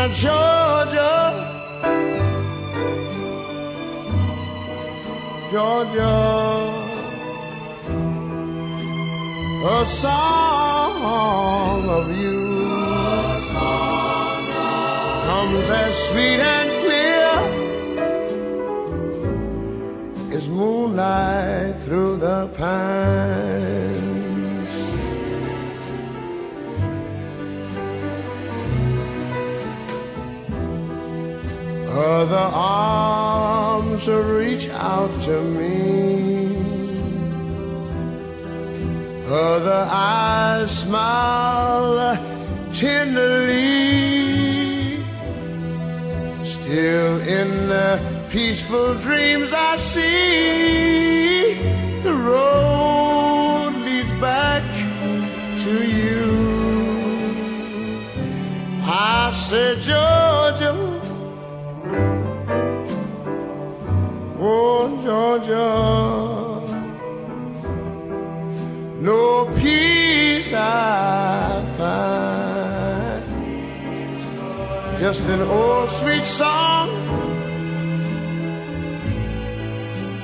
Atlanta, Georgia, Georgia. A song of you, song of you. comes as sweet and reach out to me. Other eyes smile tenderly. Still in the peaceful dreams I see just an old sweet song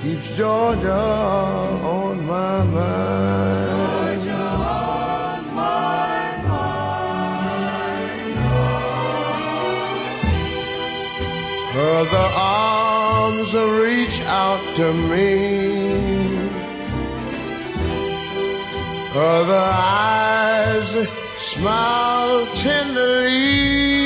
keeps Georgia on my mind. Other arms reach out to me. Other eyes smile tenderly.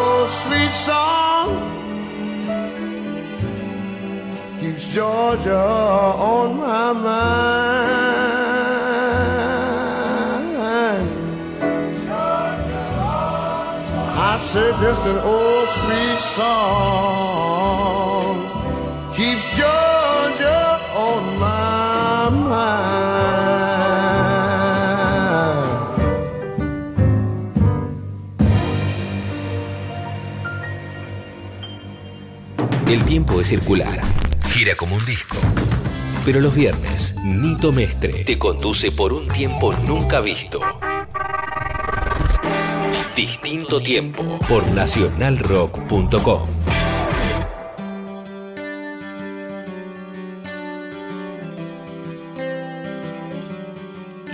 song keeps Georgia on my mind. I said just an old sweet song El tiempo es circular. Gira como un disco. Pero los viernes, Nito Mestre te conduce por un tiempo nunca visto. Distinto tiempo por nacionalrock.com.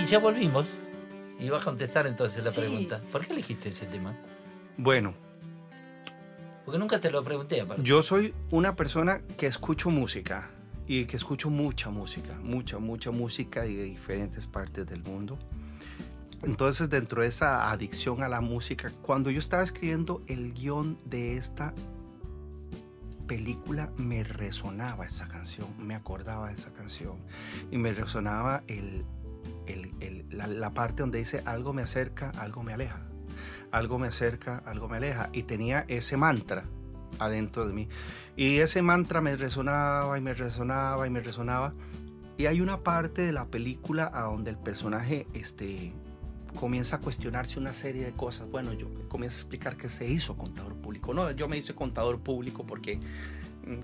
Y ya volvimos. Y vas a contestar entonces la Sí. pregunta. ¿Por qué elegiste ese tema? Bueno, Porque nunca te lo pregunté. aparte. yo soy una persona que escucho música y que escucho mucha música, mucha, mucha música de diferentes partes del mundo. Entonces, dentro de esa adicción a la música, cuando yo estaba escribiendo el guion de esta película, me resonaba esa canción, me acordaba de esa canción y me resonaba el, el- el- la, la parte donde dice algo me acerca, algo me aleja, algo me acerca, algo me aleja y tenía ese mantra adentro de mí y ese mantra me resonaba y me resonaba y me resonaba y hay una parte de la película a donde el personaje este, comienza a cuestionarse una serie de cosas. Bueno, yo comienzo a explicar que se hizo contador público. No, yo me hice contador público porque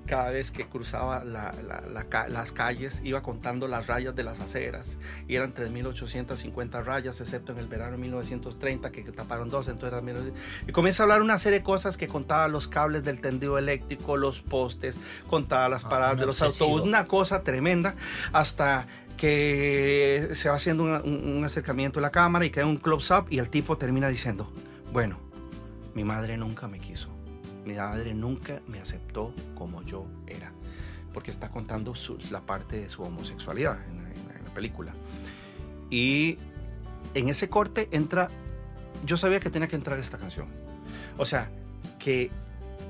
cada vez que cruzaba la- la- la ca- las calles iba contando las rayas de las aceras y eran 3.850 rayas, excepto en el verano de 1930 que taparon dos, entonces eran 1900. Y comienza a hablar una serie de cosas que contaba los cables del tendido eléctrico, los postes, contaba las Ah, paradas de los obsesivo. autobuses, una cosa tremenda hasta que se va haciendo un acercamiento a la cámara y queda un close-up y el tipo termina diciendo, bueno, mi madre nunca me quiso, mi madre nunca me aceptó como yo era, porque está contando su- la parte de su homosexualidad en en la película. Y en ese corte entra, yo sabía que tenía que entrar esta canción. O sea, que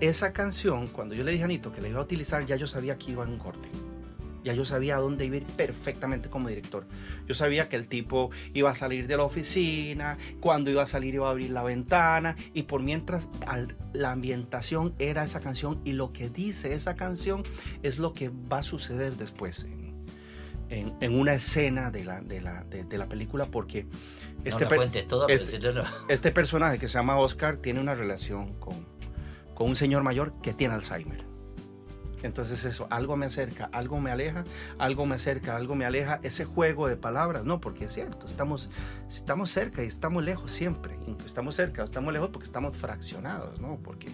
esa canción, cuando yo le dije a Anito que la iba a utilizar, ya yo sabía que iba en un corte. Ya yo sabía a dónde iba a ir perfectamente como director. Yo sabía que el tipo iba a salir de la oficina, cuando iba a salir iba a abrir la ventana y por mientras al- la ambientación era esa canción y lo que dice esa canción es lo que va a suceder después en, en- en una escena de la, de la, de- de la película porque este, la per- cuentes todo, pero es- si no, no. este personaje que se llama Oscar tiene una relación con, con un señor mayor que tiene Alzheimer. Entonces eso, algo me acerca, algo me aleja, algo me acerca, algo me aleja. Ese juego de palabras, no, porque es cierto, estamos, estamos cerca y estamos lejos siempre. Estamos cerca, estamos lejos porque estamos fraccionados, ¿no? Porque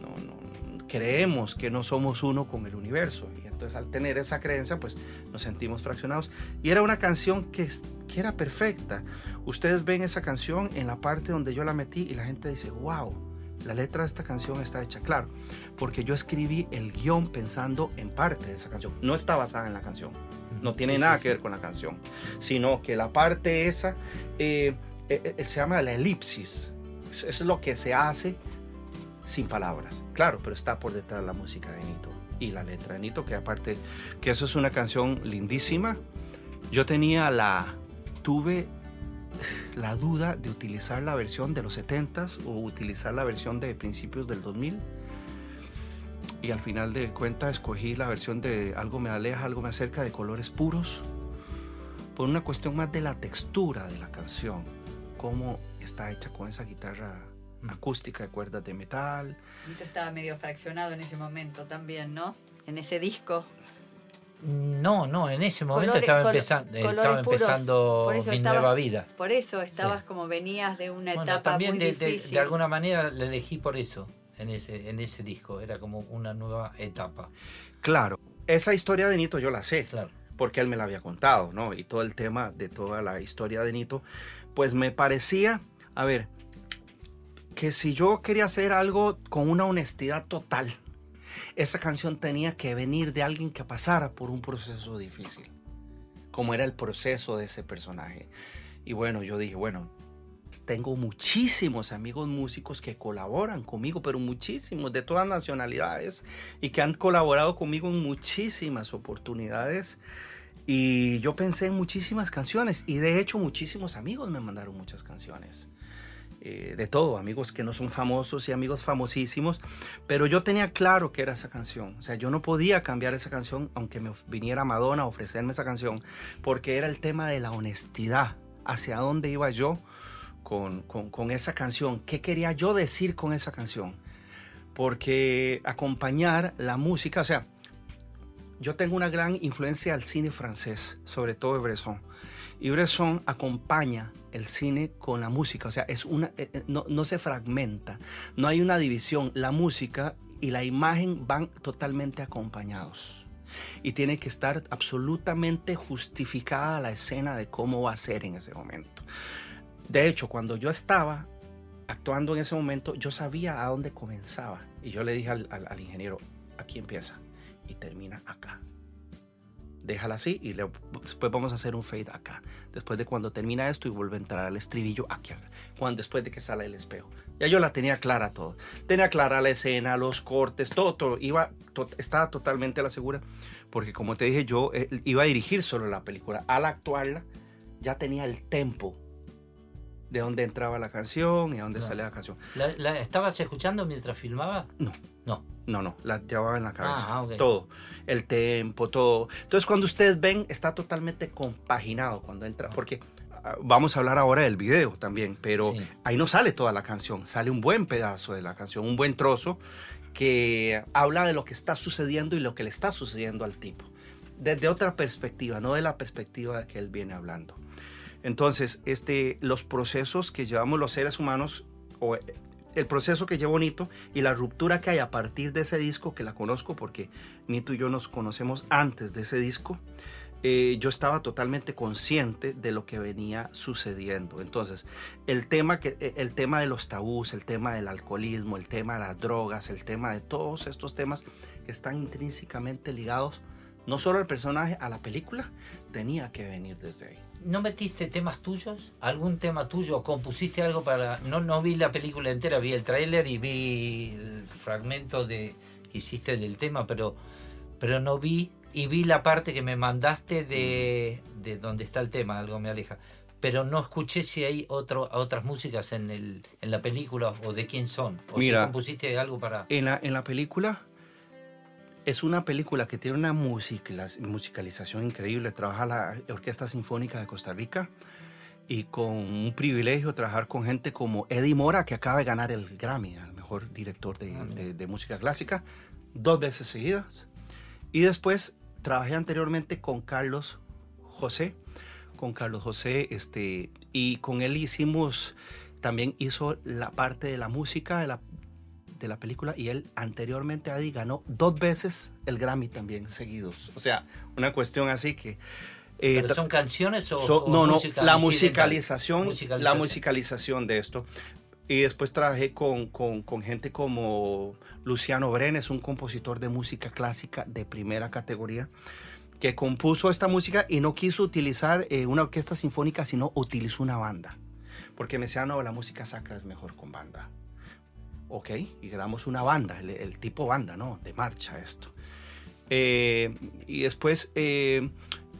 no, no, creemos que no somos uno con el universo. Y entonces al tener esa creencia, pues nos sentimos fraccionados. Y era una canción que, que era perfecta. Ustedes ven esa canción en la parte donde yo la metí y la gente dice, wow, la letra de esta canción está hecha, claro, porque yo escribí el guion pensando en parte de esa canción. No está basada en la canción, no tiene Sí, nada sí, que ver con la canción, sino que la parte esa eh, eh, eh, se llama la elipsis. Es, es lo que se hace sin palabras. Claro, pero está por detrás la música de Nito y la letra de Nito, que aparte que eso es una canción lindísima. Yo tenía la tuve la duda de utilizar la versión de los 70s o utilizar la versión de principios del 2000. Y al final de cuentas escogí la versión de Algo me aleja, algo me acerca de colores puros, por una cuestión más de la textura de la canción, cómo está hecha con esa guitarra acústica de cuerdas de metal. Nito estaba medio fraccionado en ese momento también, ¿no? En ese disco. No, no, en ese momento Colores- estaba, empezando estaba puros. empezando mi estaba- nueva vida. Por eso estabas como venías de una Bueno, etapa también muy de, de- difícil. de alguna manera la elegí por eso, en ese, en ese disco. Era como una nueva etapa. Claro, esa historia de Nito yo la sé. Claro. porque él me la había contado, ¿no? Y todo el tema de toda la historia de Nito, pues me parecía, a ver, que si yo quería hacer algo con una honestidad total, esa canción tenía que venir de alguien que pasara por un proceso difícil, como era el proceso de ese personaje. Y bueno, yo dije, bueno, tengo muchísimos amigos músicos que colaboran conmigo, pero muchísimos, de todas nacionalidades, y que han colaborado conmigo en muchísimas oportunidades. Y yo pensé en muchísimas canciones, y de hecho muchísimos amigos me mandaron muchas canciones. Eh, de todo, amigos que no son famosos y amigos famosísimos, pero yo tenía claro que era esa canción. O sea, yo no podía cambiar esa canción aunque me viniera Madonna a ofrecerme esa canción, porque era el tema de la honestidad. ¿Hacia dónde iba yo con, con, esa canción? ¿Qué quería yo decir con esa canción? Porque acompañar la música, o sea, yo tengo una gran influencia al cine francés, sobre todo de Bresson. Y Bresson acompaña el cine con la música, o sea, es una, eh, eh, no, no se fragmenta, no hay una división, la música y la imagen van totalmente acompañados. Y tiene que estar absolutamente justificada la escena de cómo va a ser en ese momento. De hecho, cuando yo estaba actuando en ese momento, yo sabía a dónde comenzaba. Y yo le dije al, al- ingeniero, aquí empieza y termina acá. Déjala así y le- después vamos a hacer un fade acá. Después de cuando termina esto y vuelve a entrar al estribillo aquí. Cuando, después de que sale el espejo. Ya yo la tenía clara todo. Tenía clara la escena, los cortes, todo, todo. Iba, estaba totalmente a la segura. Porque como te dije, yo eh, iba a dirigir solo la película. Al actuarla, ya tenía el tempo de dónde entraba la canción y a dónde Claro. salía la canción. ¿La, la estabas escuchando mientras filmaba? No. No. No, no, la llevaba en la cabeza. Ah, ok. Todo. El tempo, todo. Entonces, cuando ustedes ven, está totalmente compaginado cuando entra. Porque ah, vamos a hablar ahora del video también, pero Sí. ahí no sale toda la canción. Sale un buen pedazo de la canción, un buen trozo que habla de lo que está sucediendo y lo que le está sucediendo al tipo. Desde otra perspectiva, no de la perspectiva que él viene hablando. Entonces, este, los procesos que llevamos los seres humanos, o el proceso que llevó Nito y la ruptura que hay a partir de ese disco, que la conozco porque Nito y yo nos conocemos antes de ese disco, eh, yo estaba totalmente consciente de lo que venía sucediendo. Entonces, el tema, que, eh, el tema de los tabús, el tema del alcoholismo, el tema de las drogas, el tema de todos estos temas que están intrínsecamente ligados no solo al personaje, a la película, tenía que venir desde ahí. ¿No metiste temas tuyos? ¿Algún tema tuyo? ¿Compusiste algo para.? No, no vi la película entera, vi el tráiler y vi el fragmento de que hiciste del tema, pero, pero no vi. Y vi la parte que me mandaste de, de donde está el tema, algo me aleja. Pero no escuché si hay otro, otras músicas en, el, en la película o de quién son. O Mira. si compusiste algo para. En la, en la película, es una película que tiene una musicaliz- musicalización increíble. Trabaja la Orquesta Sinfónica de Costa Rica y con un privilegio trabajar con gente como Eddie Mora, que acaba de ganar el Grammy al mejor director de, de- de música clásica. dos veces seguidas. Y después trabajé anteriormente con Carlos José, con Carlos José, este, y con él hicimos, también hizo la parte de la música de la, de la película y él anteriormente Adi ganó dos veces el Grammy también seguidos. O sea, una cuestión así que... eh, ¿Pero son canciones o, So- o no, no, la incidental? musicalización, la Musicalización. musicalización de esto. Y después trabajé con, con- con gente como Luciano Brenes, un compositor de música clásica de primera categoría, que compuso esta música y no quiso utilizar eh, una orquesta sinfónica, sino utilizó una banda. Porque me decía, no, la música sacra es mejor con banda. Ok, y grabamos una banda, el, el tipo banda, ¿no? De marcha esto. Eh, y después eh,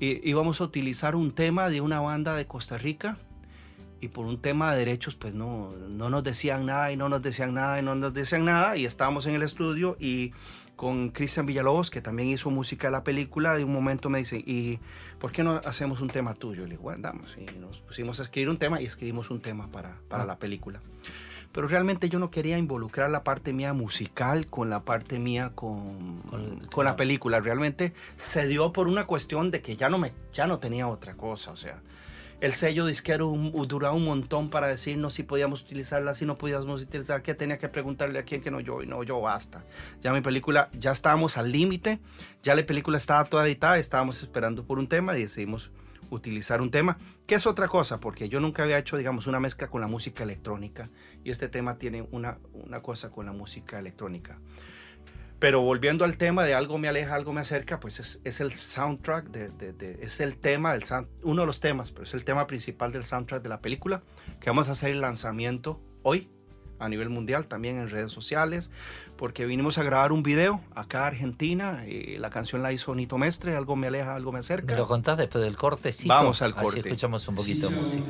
íbamos a utilizar un tema de una banda de Costa Rica y por un tema de derechos pues no, no nos decían nada y no nos decían nada y no nos decían nada y estábamos en el estudio y con Cristian Villalobos que también hizo música de la película de un momento me dice y ¿por qué no hacemos un tema tuyo? Y le digo bueno damos y nos pusimos a escribir un tema y escribimos un tema para, para la película pero realmente yo no quería involucrar la parte mía musical con la parte mía con, Con- con la película. Realmente se dio por una cuestión de que ya no, me, ya no tenía otra cosa. O sea, el sello disquero duraba un montón para decirnos si podíamos utilizarla, si no podíamos utilizar, que tenía que preguntarle a quién que no yo, y no yo, basta. Ya mi película, ya estábamos al límite, ya la película estaba toda editada, estábamos esperando por un tema y decidimos utilizar un tema, que es otra cosa, porque yo nunca había hecho, digamos, una mezcla con la música electrónica y este tema tiene una, una cosa con la música electrónica. Pero volviendo al tema de algo me aleja, algo me acerca, pues es, es el soundtrack, de, de- de- es el tema, del sound- uno de los temas, pero es el tema principal del soundtrack de la película, que vamos a hacer el lanzamiento hoy a nivel mundial, también en redes sociales, porque vinimos a grabar un video acá a Argentina, y la canción la hizo Nito Mestre, algo me aleja, algo me acerca. ¿Me lo contás después del cortecito? Vamos al Así corte. escuchamos un poquito de música.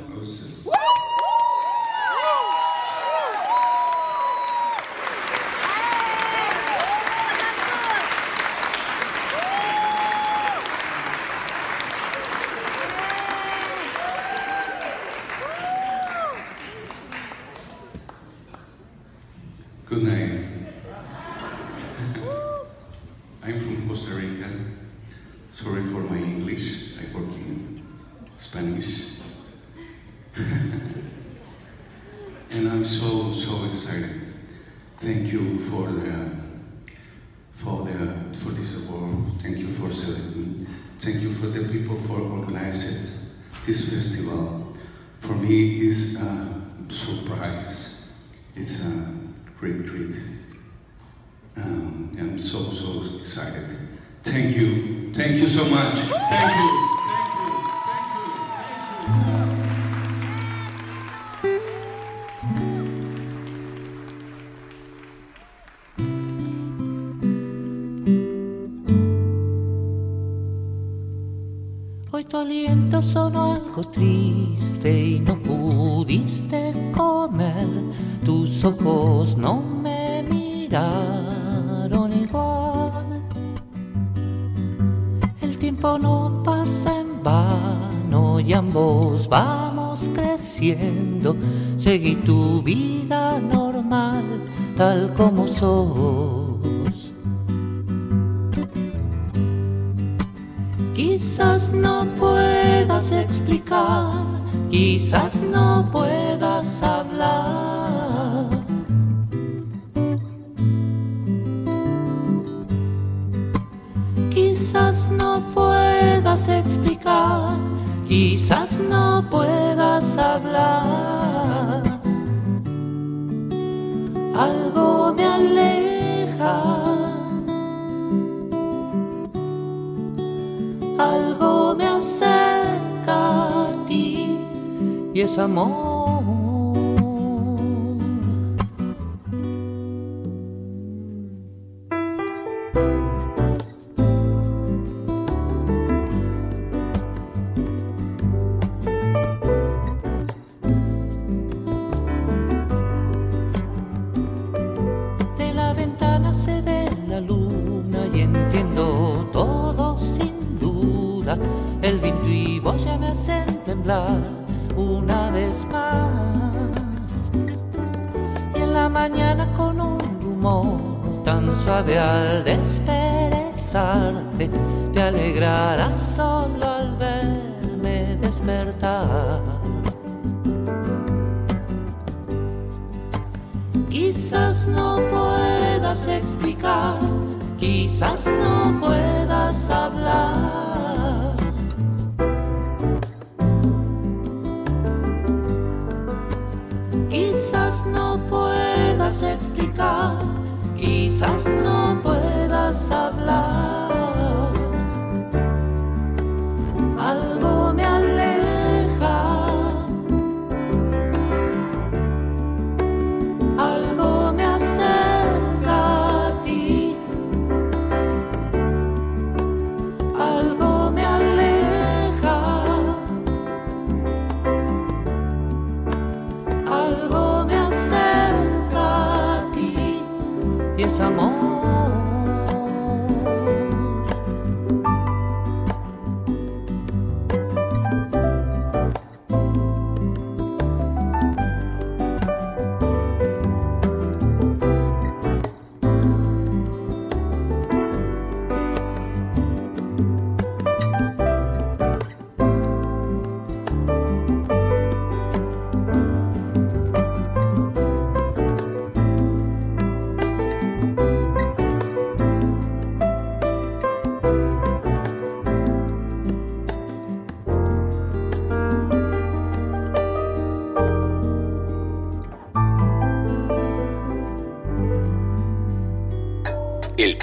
Tu aliento sonó algo triste y no pudiste comer. Tus ojos no me miraron igual. El tiempo no pasa en vano y ambos vamos creciendo. Seguí tu vida normal tal como sos. Quizás no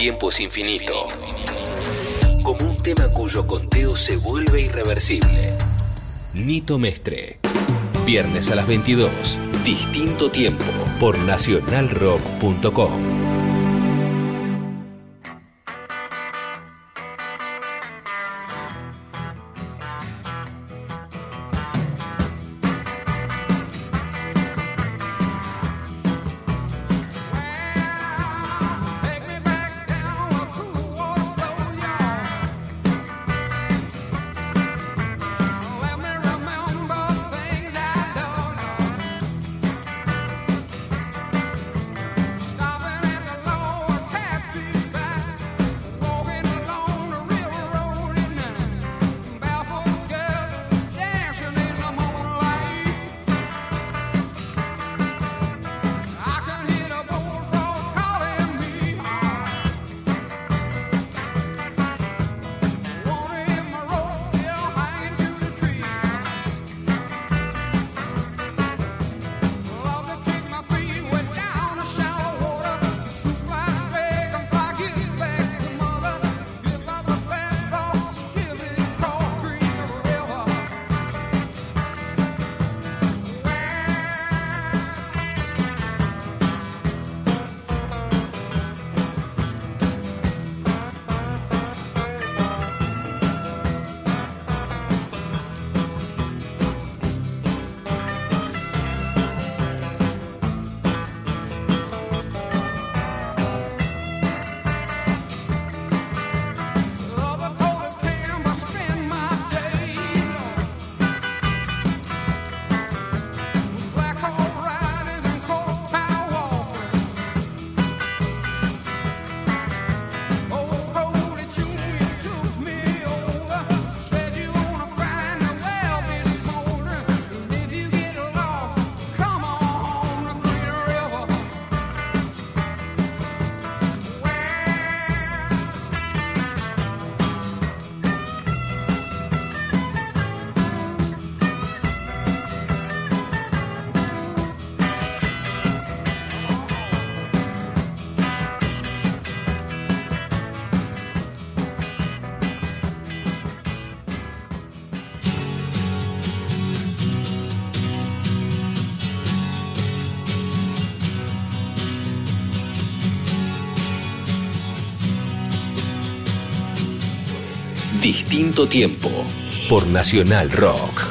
tiempo es infinito. Como un tema cuyo conteo se vuelve irreversible. Nito Mestre. Viernes a las 22. Distinto tiempo por nacionalrock.com. Distinto tiempo por Nacional Rock.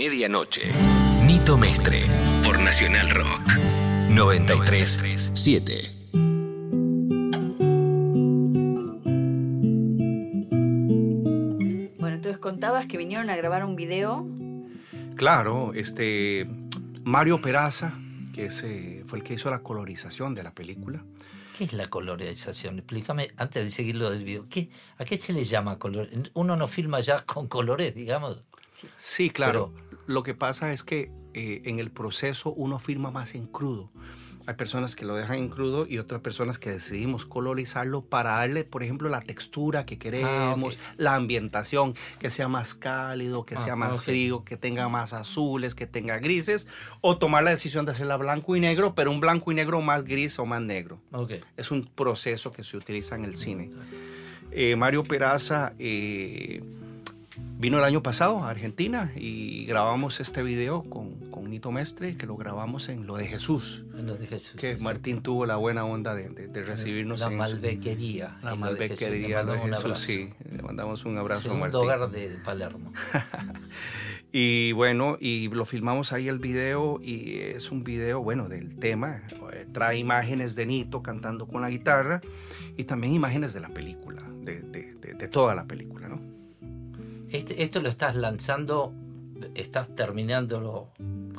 Medianoche. Nito Mestre por Nacional Rock 937. Bueno, entonces contabas que vinieron a grabar un video. Claro, este Mario Peraza, que ese fue el que hizo la colorización de la película. ¿Qué es la colorización? Explícame, antes de seguir lo del video, ¿qué, ¿a qué se le llama color? Uno no filma ya con colores, digamos. Sí, claro. Lo que pasa es que eh, en el proceso uno firma más en crudo. Hay personas que lo dejan en crudo y otras personas que decidimos colorizarlo para darle, por ejemplo, la textura que queremos, la ambientación, que sea más cálido, que Ah, sea más frío, que tenga más azules, que tenga grises, o tomar la decisión de hacerla blanco y negro, pero un blanco y negro más gris o más negro. Ok. Es un proceso que se utiliza en el cine. Eh, Mario Peraza eh, vino el año pasado a Argentina y grabamos este video con, con Nito Mestre, que lo grabamos en Lo de Jesús. En lo de Jesús. Que sí. Martín tuvo la buena onda de, de- de recibirnos La en su- malbequería. La de Jesús. Le malbequería de Jesús, sí. Le mandamos un abrazo a Segundo Martín. hogar de Palermo. Y bueno, y lo filmamos ahí el video y es un video, bueno, del tema. Eh, Trae imágenes de Nito cantando con la guitarra y también imágenes de la película, de, de- de- de toda la película, ¿no? Este- esto lo estás lanzando, estás terminándolo,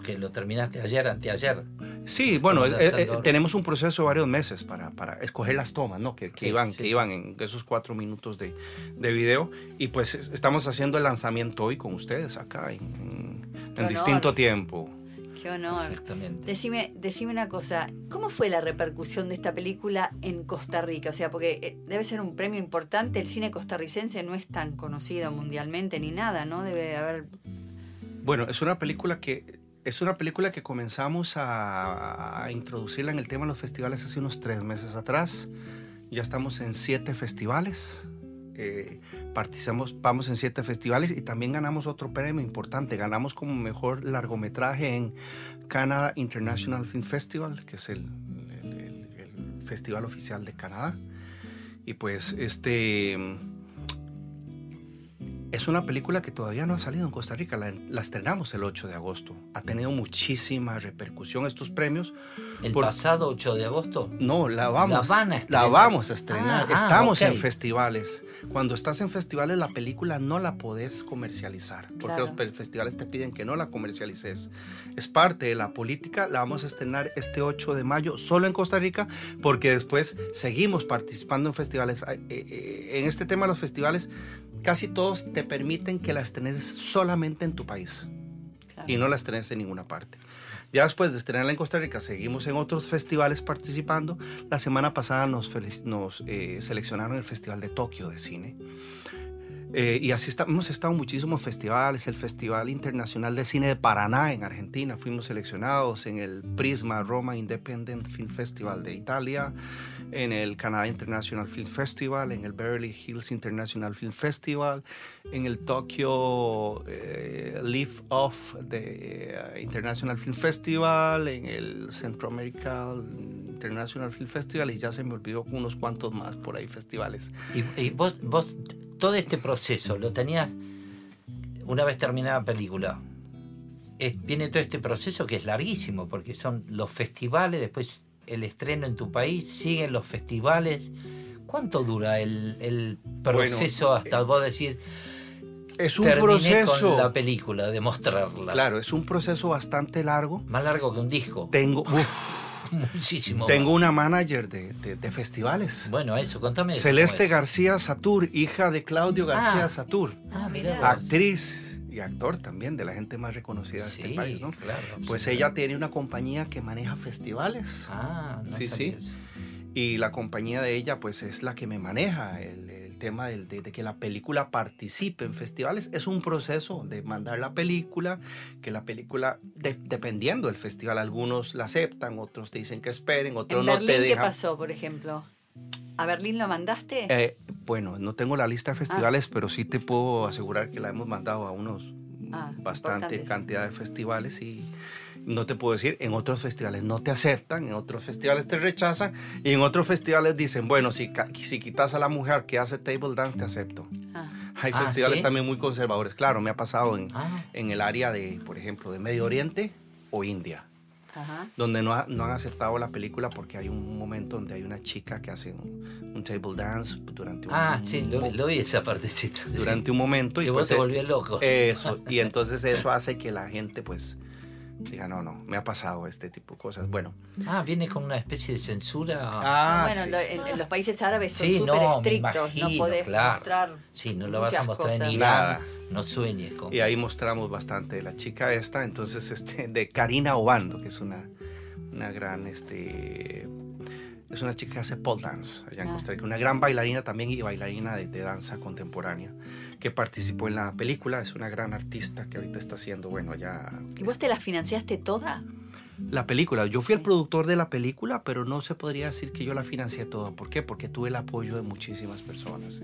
que lo terminaste ayer, anteayer. Sí, bueno, eh, eh, ahora. tenemos un proceso de varios meses para, para escoger las tomas, ¿no? Que, que Sí, iban, sí. que iban en esos cuatro minutos de, de video. Y pues es- estamos haciendo el lanzamiento hoy con ustedes acá en, en- distinto tiempo. Qué honor. Exactamente. Decime, decime una cosa, ¿cómo fue la repercusión de esta película en Costa Rica? O sea, porque eh, debe ser un premio importante, el cine costarricense no es tan conocido mundialmente ni nada, ¿no? Debe haber... Bueno, es una película que es una película que comenzamos a, a introducirla en el tema de los festivales hace unos tres meses atrás. Ya estamos en siete festivales. Eh, participamos, vamos en siete festivales y también ganamos otro premio importante. Ganamos como mejor largometraje en Canada International Film Festival, que es el, el- festival oficial de Canadá. Y pues este es una película que todavía no ha salido en Costa Rica. La, la estrenamos el 8 de agosto. Ha tenido muchísima repercusión estos premios. ¿El Por- pasado 8 de agosto? No, la vamos, La van a estrenar. la vamos a estrenar. Ah, ah, Estamos ok. en festivales. Cuando estás en festivales, la película no la podés comercializar. Porque Claro. los festivales te piden que no la comercialices. Es parte de la política. La vamos a estrenar este 8 de mayo solo en Costa Rica, porque después seguimos participando en festivales. Ah, eh, eh, En este tema de los festivales, casi todos te permiten que la estrenes solamente en tu país claro. y no la estrenes en ninguna parte. Ya después de estrenarla en Costa Rica, seguimos en otros festivales participando. La semana pasada nos, nos eh, seleccionaron el Festival de Tokio de Cine. Eh, y así está- hemos estado en muchísimos festivales, el Festival Internacional de Cine de Paraná en Argentina, fuimos seleccionados en el Prisma Roma Independent Film Festival de Italia, en el Canadá International Film Festival, en el Beverly Hills International Film Festival, en el Tokyo eh, Live Off de eh, International Film Festival, en el Centro America International Film Festival y ya se me olvidó unos cuantos más por ahí festivales. Y, vos, vos, todo este proceso lo tenías una vez terminada la película. Viene todo este proceso que es larguísimo, porque son los festivales, después el estreno en tu país, siguen los festivales. ¿Cuánto dura el, el proceso hasta vos decir, Es un terminé proceso, con la película, de mostrarla? claro, es un proceso bastante largo. Más largo que un disco. Tengo, uf, Muchísimo. tengo una manager de, de- de festivales. Bueno, eso, contame. Celeste. García Satur, hija de Claudio García Ah. Satur, Ah, mirá actriz y actor también de la gente más reconocida de Sí, este país, ¿no? claro. Pues sí. ella tiene una compañía que maneja festivales. Ah, no Sí, sí. eso. Y la compañía de ella, pues es la que me maneja el, el tema del- de, de que la película participe en festivales. Es un proceso de mandar la película, que la película, de- dependiendo del festival, algunos la aceptan, otros te dicen que esperen, otros ¿En no Berlín te qué pasó, por ejemplo? ¿A Berlín lo mandaste? Eh, bueno, no tengo la lista de festivales, pero sí te puedo asegurar que la hemos mandado a unos Ah, bastante cantidad de festivales y, No te puedo decir, en otros festivales no te aceptan, en otros festivales te rechazan y en otros festivales dicen, bueno, si, ca- si quitas a la mujer que hace table dance, te acepto. Ah, Hay Ah, festivales ¿sí? también muy conservadores. Claro, me ha pasado en, Ah. en el área de, por ejemplo, de Medio Oriente o India, ajá. donde no, ha- no han aceptado la película porque hay un momento donde hay una chica que hace un, un table dance durante un, Ah, sí, lo, lo vi esa partecita. durante un momento. Que y vos pues, te eh, volvías loco. Eso, y entonces eso hace que la gente pues diga, no, no, me ha pasado este tipo de cosas. Bueno, Ah, viene con una especie de censura. ah, bueno, sí, lo- en, en los países árabes son Sí, súper no, me estrictos, imagino, no podés claro. mostrar Sí, no lo vas a mostrar en cosas. Irán. Nada. No sueñes con. Y ahí mostramos bastante de la chica esta, entonces este, de Karina Obando, que es una, una gran, este, es una chica que hace pole dance allá en Ah. Costa Rica, una gran bailarina también y bailarina de, de danza contemporánea, que participó en la película, es una gran artista que ahorita está haciendo, bueno, ya... ¿Y vos te la financiaste toda? La película, yo fui el productor de la película, pero no se podría decir que yo la financié toda. ¿Por qué? Porque tuve el apoyo de muchísimas personas,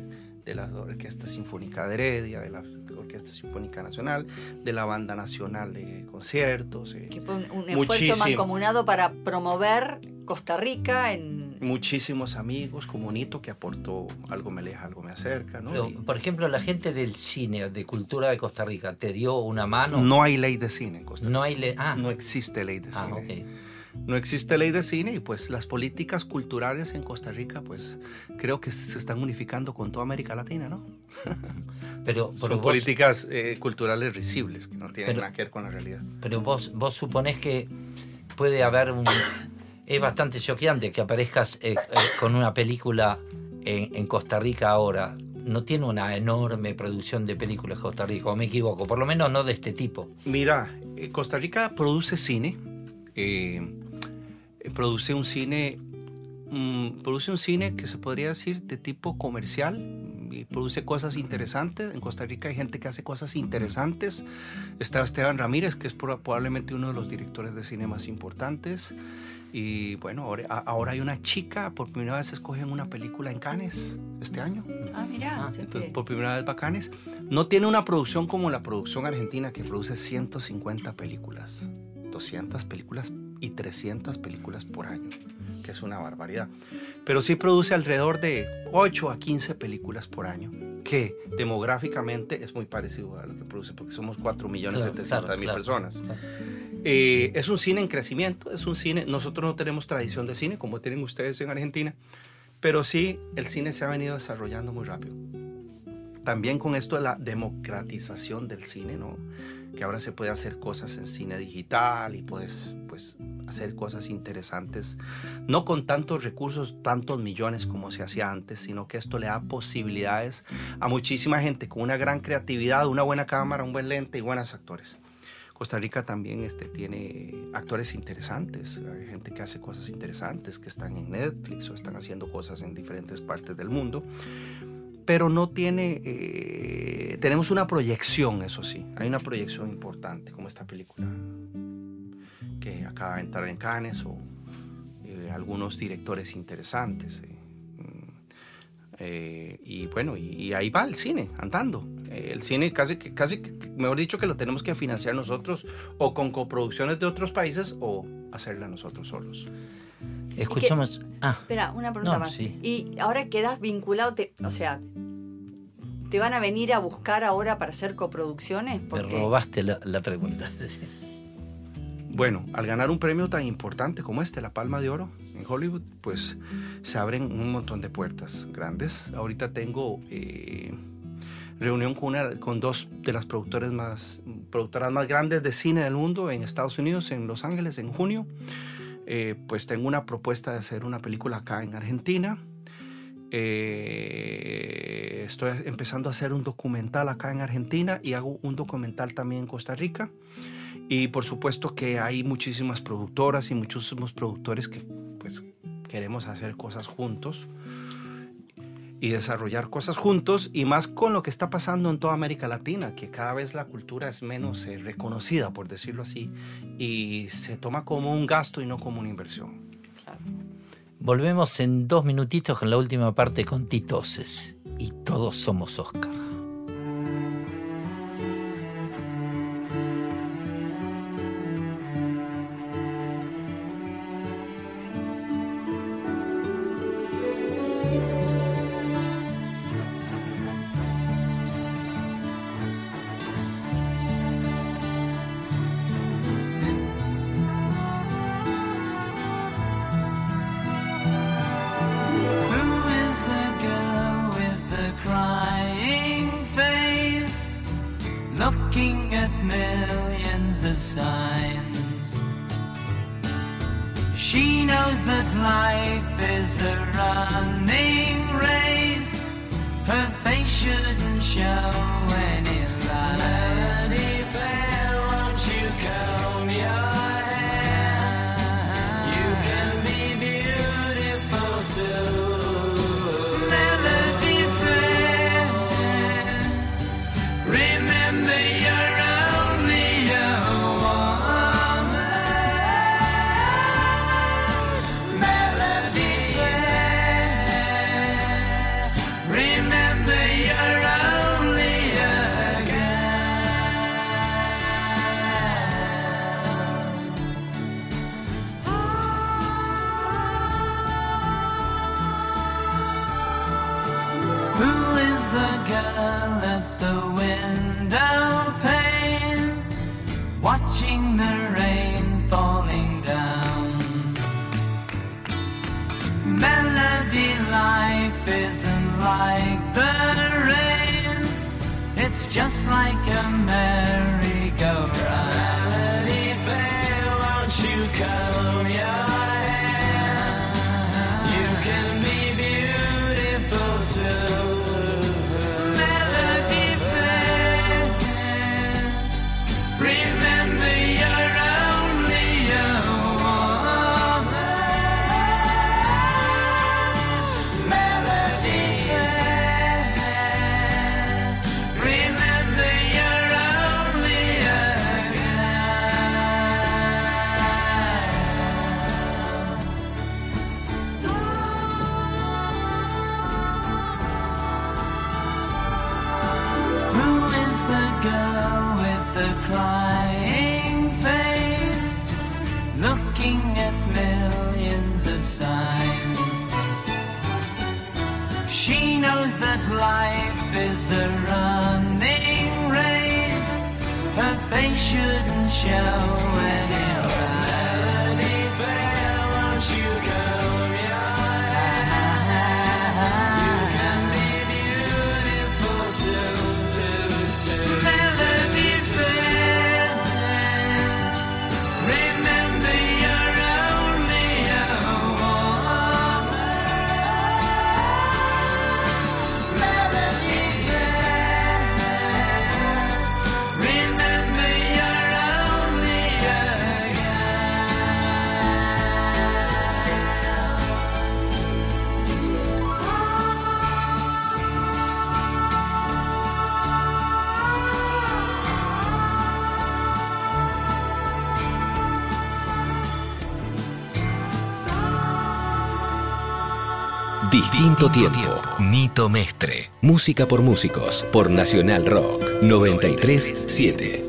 de la Orquesta Sinfónica de Heredia, de la Orquesta Sinfónica Nacional, de la Banda Nacional de Conciertos, eh, Que fue un, un esfuerzo mancomunado para promover Costa Rica en... muchísimos amigos, Comunito que aportó algo me aleja, algo me acerca, ¿no? Pero, por ejemplo, la gente del cine, de cultura de Costa Rica, ¿te dio una mano? no hay ley de cine en Costa Rica. No hay. le- ah, No existe ley de ah, cine. ok. No existe ley de cine y pues las políticas culturales en Costa Rica pues creo que se están unificando con toda América Latina, ¿no? Pero, pero Son vos, políticas eh, culturales risibles que no tienen Pero- nada que ver con la realidad. pero vos, vos suponés que puede haber un. Es bastante choqueante que aparezcas eh, eh, con una película en, en Costa Rica ahora. No tiene una enorme producción de películas Costa Rica, o me equivoco, por lo menos no de este tipo. Mira, Costa Rica produce cine, eh, produce un cine, mm, produce un cine que se podría decir de tipo comercial y produce cosas interesantes. En Costa Rica hay gente que hace cosas interesantes. Está Esteban Ramírez, que es proba- probablemente uno de los directores de cine más importantes. Y bueno, ahora, a- ahora hay una chica, por primera vez escogen una película en Cannes este año. Ah, mirá. Ah, Entonces, por primera vez Bacanes. No tiene una producción como la producción argentina que produce 150 películas, 200 películas y 300 películas por año, que es una barbaridad. Pero sí produce alrededor de 8 a 15 películas por año, que demográficamente es muy parecido a lo que produce, porque somos 4 millones Claro, 700 claro, mil claro. personas. Eh, es un cine en crecimiento, es un cine, nosotros no tenemos tradición de cine como tienen ustedes en Argentina, pero sí el cine se ha venido desarrollando muy rápido. También con esto de la democratización del cine, ¿no? Que ahora se puede hacer cosas en cine digital y puedes pues, hacer cosas interesantes, no con tantos recursos, tantos millones como se hacía antes, sino que esto le da posibilidades a muchísima gente con una gran creatividad, una buena cámara, un buen lente y buenos actores. Costa Rica también este, tiene actores interesantes, hay gente que hace cosas interesantes, que están en Netflix o están haciendo cosas en diferentes partes del mundo, pero no tiene, eh, tenemos una proyección, eso sí, hay una proyección importante, como esta película que acaba de entrar en Cannes o eh, algunos directores interesantes. eh, mm, y bueno, y, ahí va el cine, andando. El cine casi, casi, mejor dicho, que lo tenemos que financiar nosotros o con coproducciones de otros países o hacerla nosotros solos. Escuchamos. Ah, Espera, una pregunta No, más. sí. Y ahora quedas vinculado, te- o sea, ¿te van a venir a buscar ahora para hacer coproducciones? me robaste la, la pregunta. Bueno, al ganar un premio tan importante como este, la Palma de Oro en Hollywood, pues se abren un montón de puertas grandes. Ahorita tengo eh, reunión con, una, con dos de las productores más, productoras más grandes de cine del mundo en Estados Unidos, en Los Ángeles, en junio. Eh, pues tengo una propuesta de hacer una película acá en Argentina. Eh, estoy empezando a hacer un documental acá en Argentina y hago un documental también en Costa Rica. Y por supuesto que hay muchísimas productoras y muchísimos productores que pues queremos hacer cosas juntos y desarrollar cosas juntos y más con lo que está pasando en toda América Latina, que cada vez la cultura es menos eh, reconocida, por decirlo así, y se toma como un gasto y no como una inversión. Volvemos en dos minutitos con la última parte con Titoses. Y todos somos Oscar. Distinto tiempo. Nito Mestre. Música por músicos. Por Nacional Rock 937.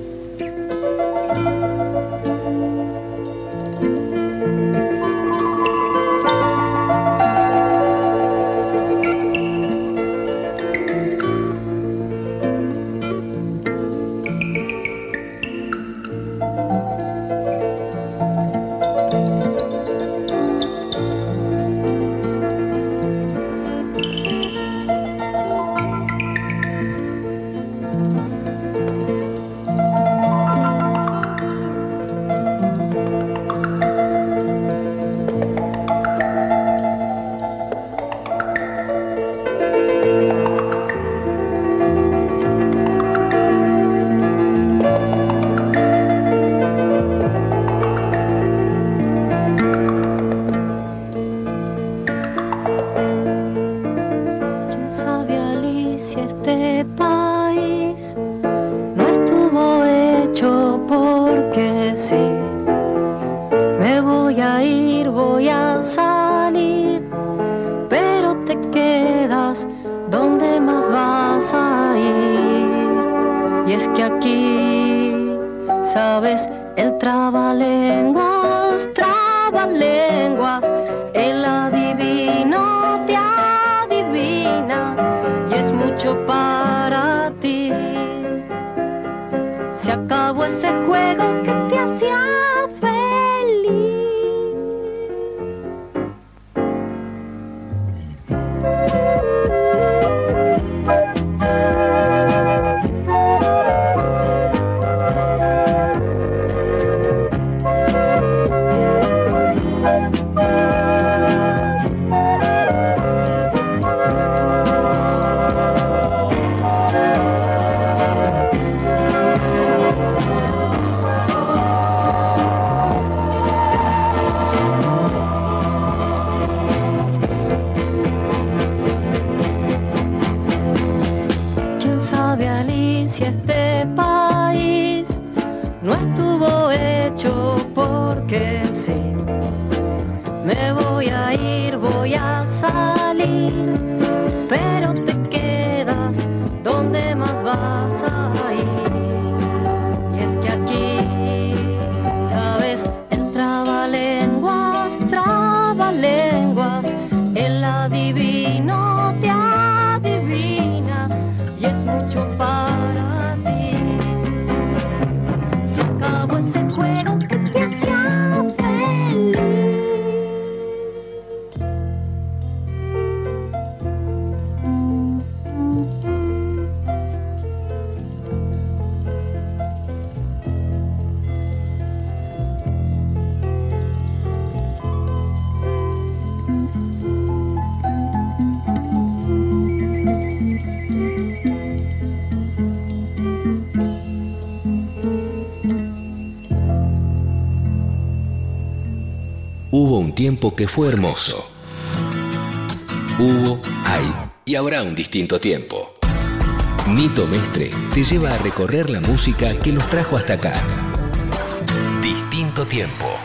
Un tiempo que fue hermoso. Hubo, hay y habrá un distinto tiempo. Nito Mestre te lleva a recorrer la música que nos trajo hasta acá. Distinto tiempo.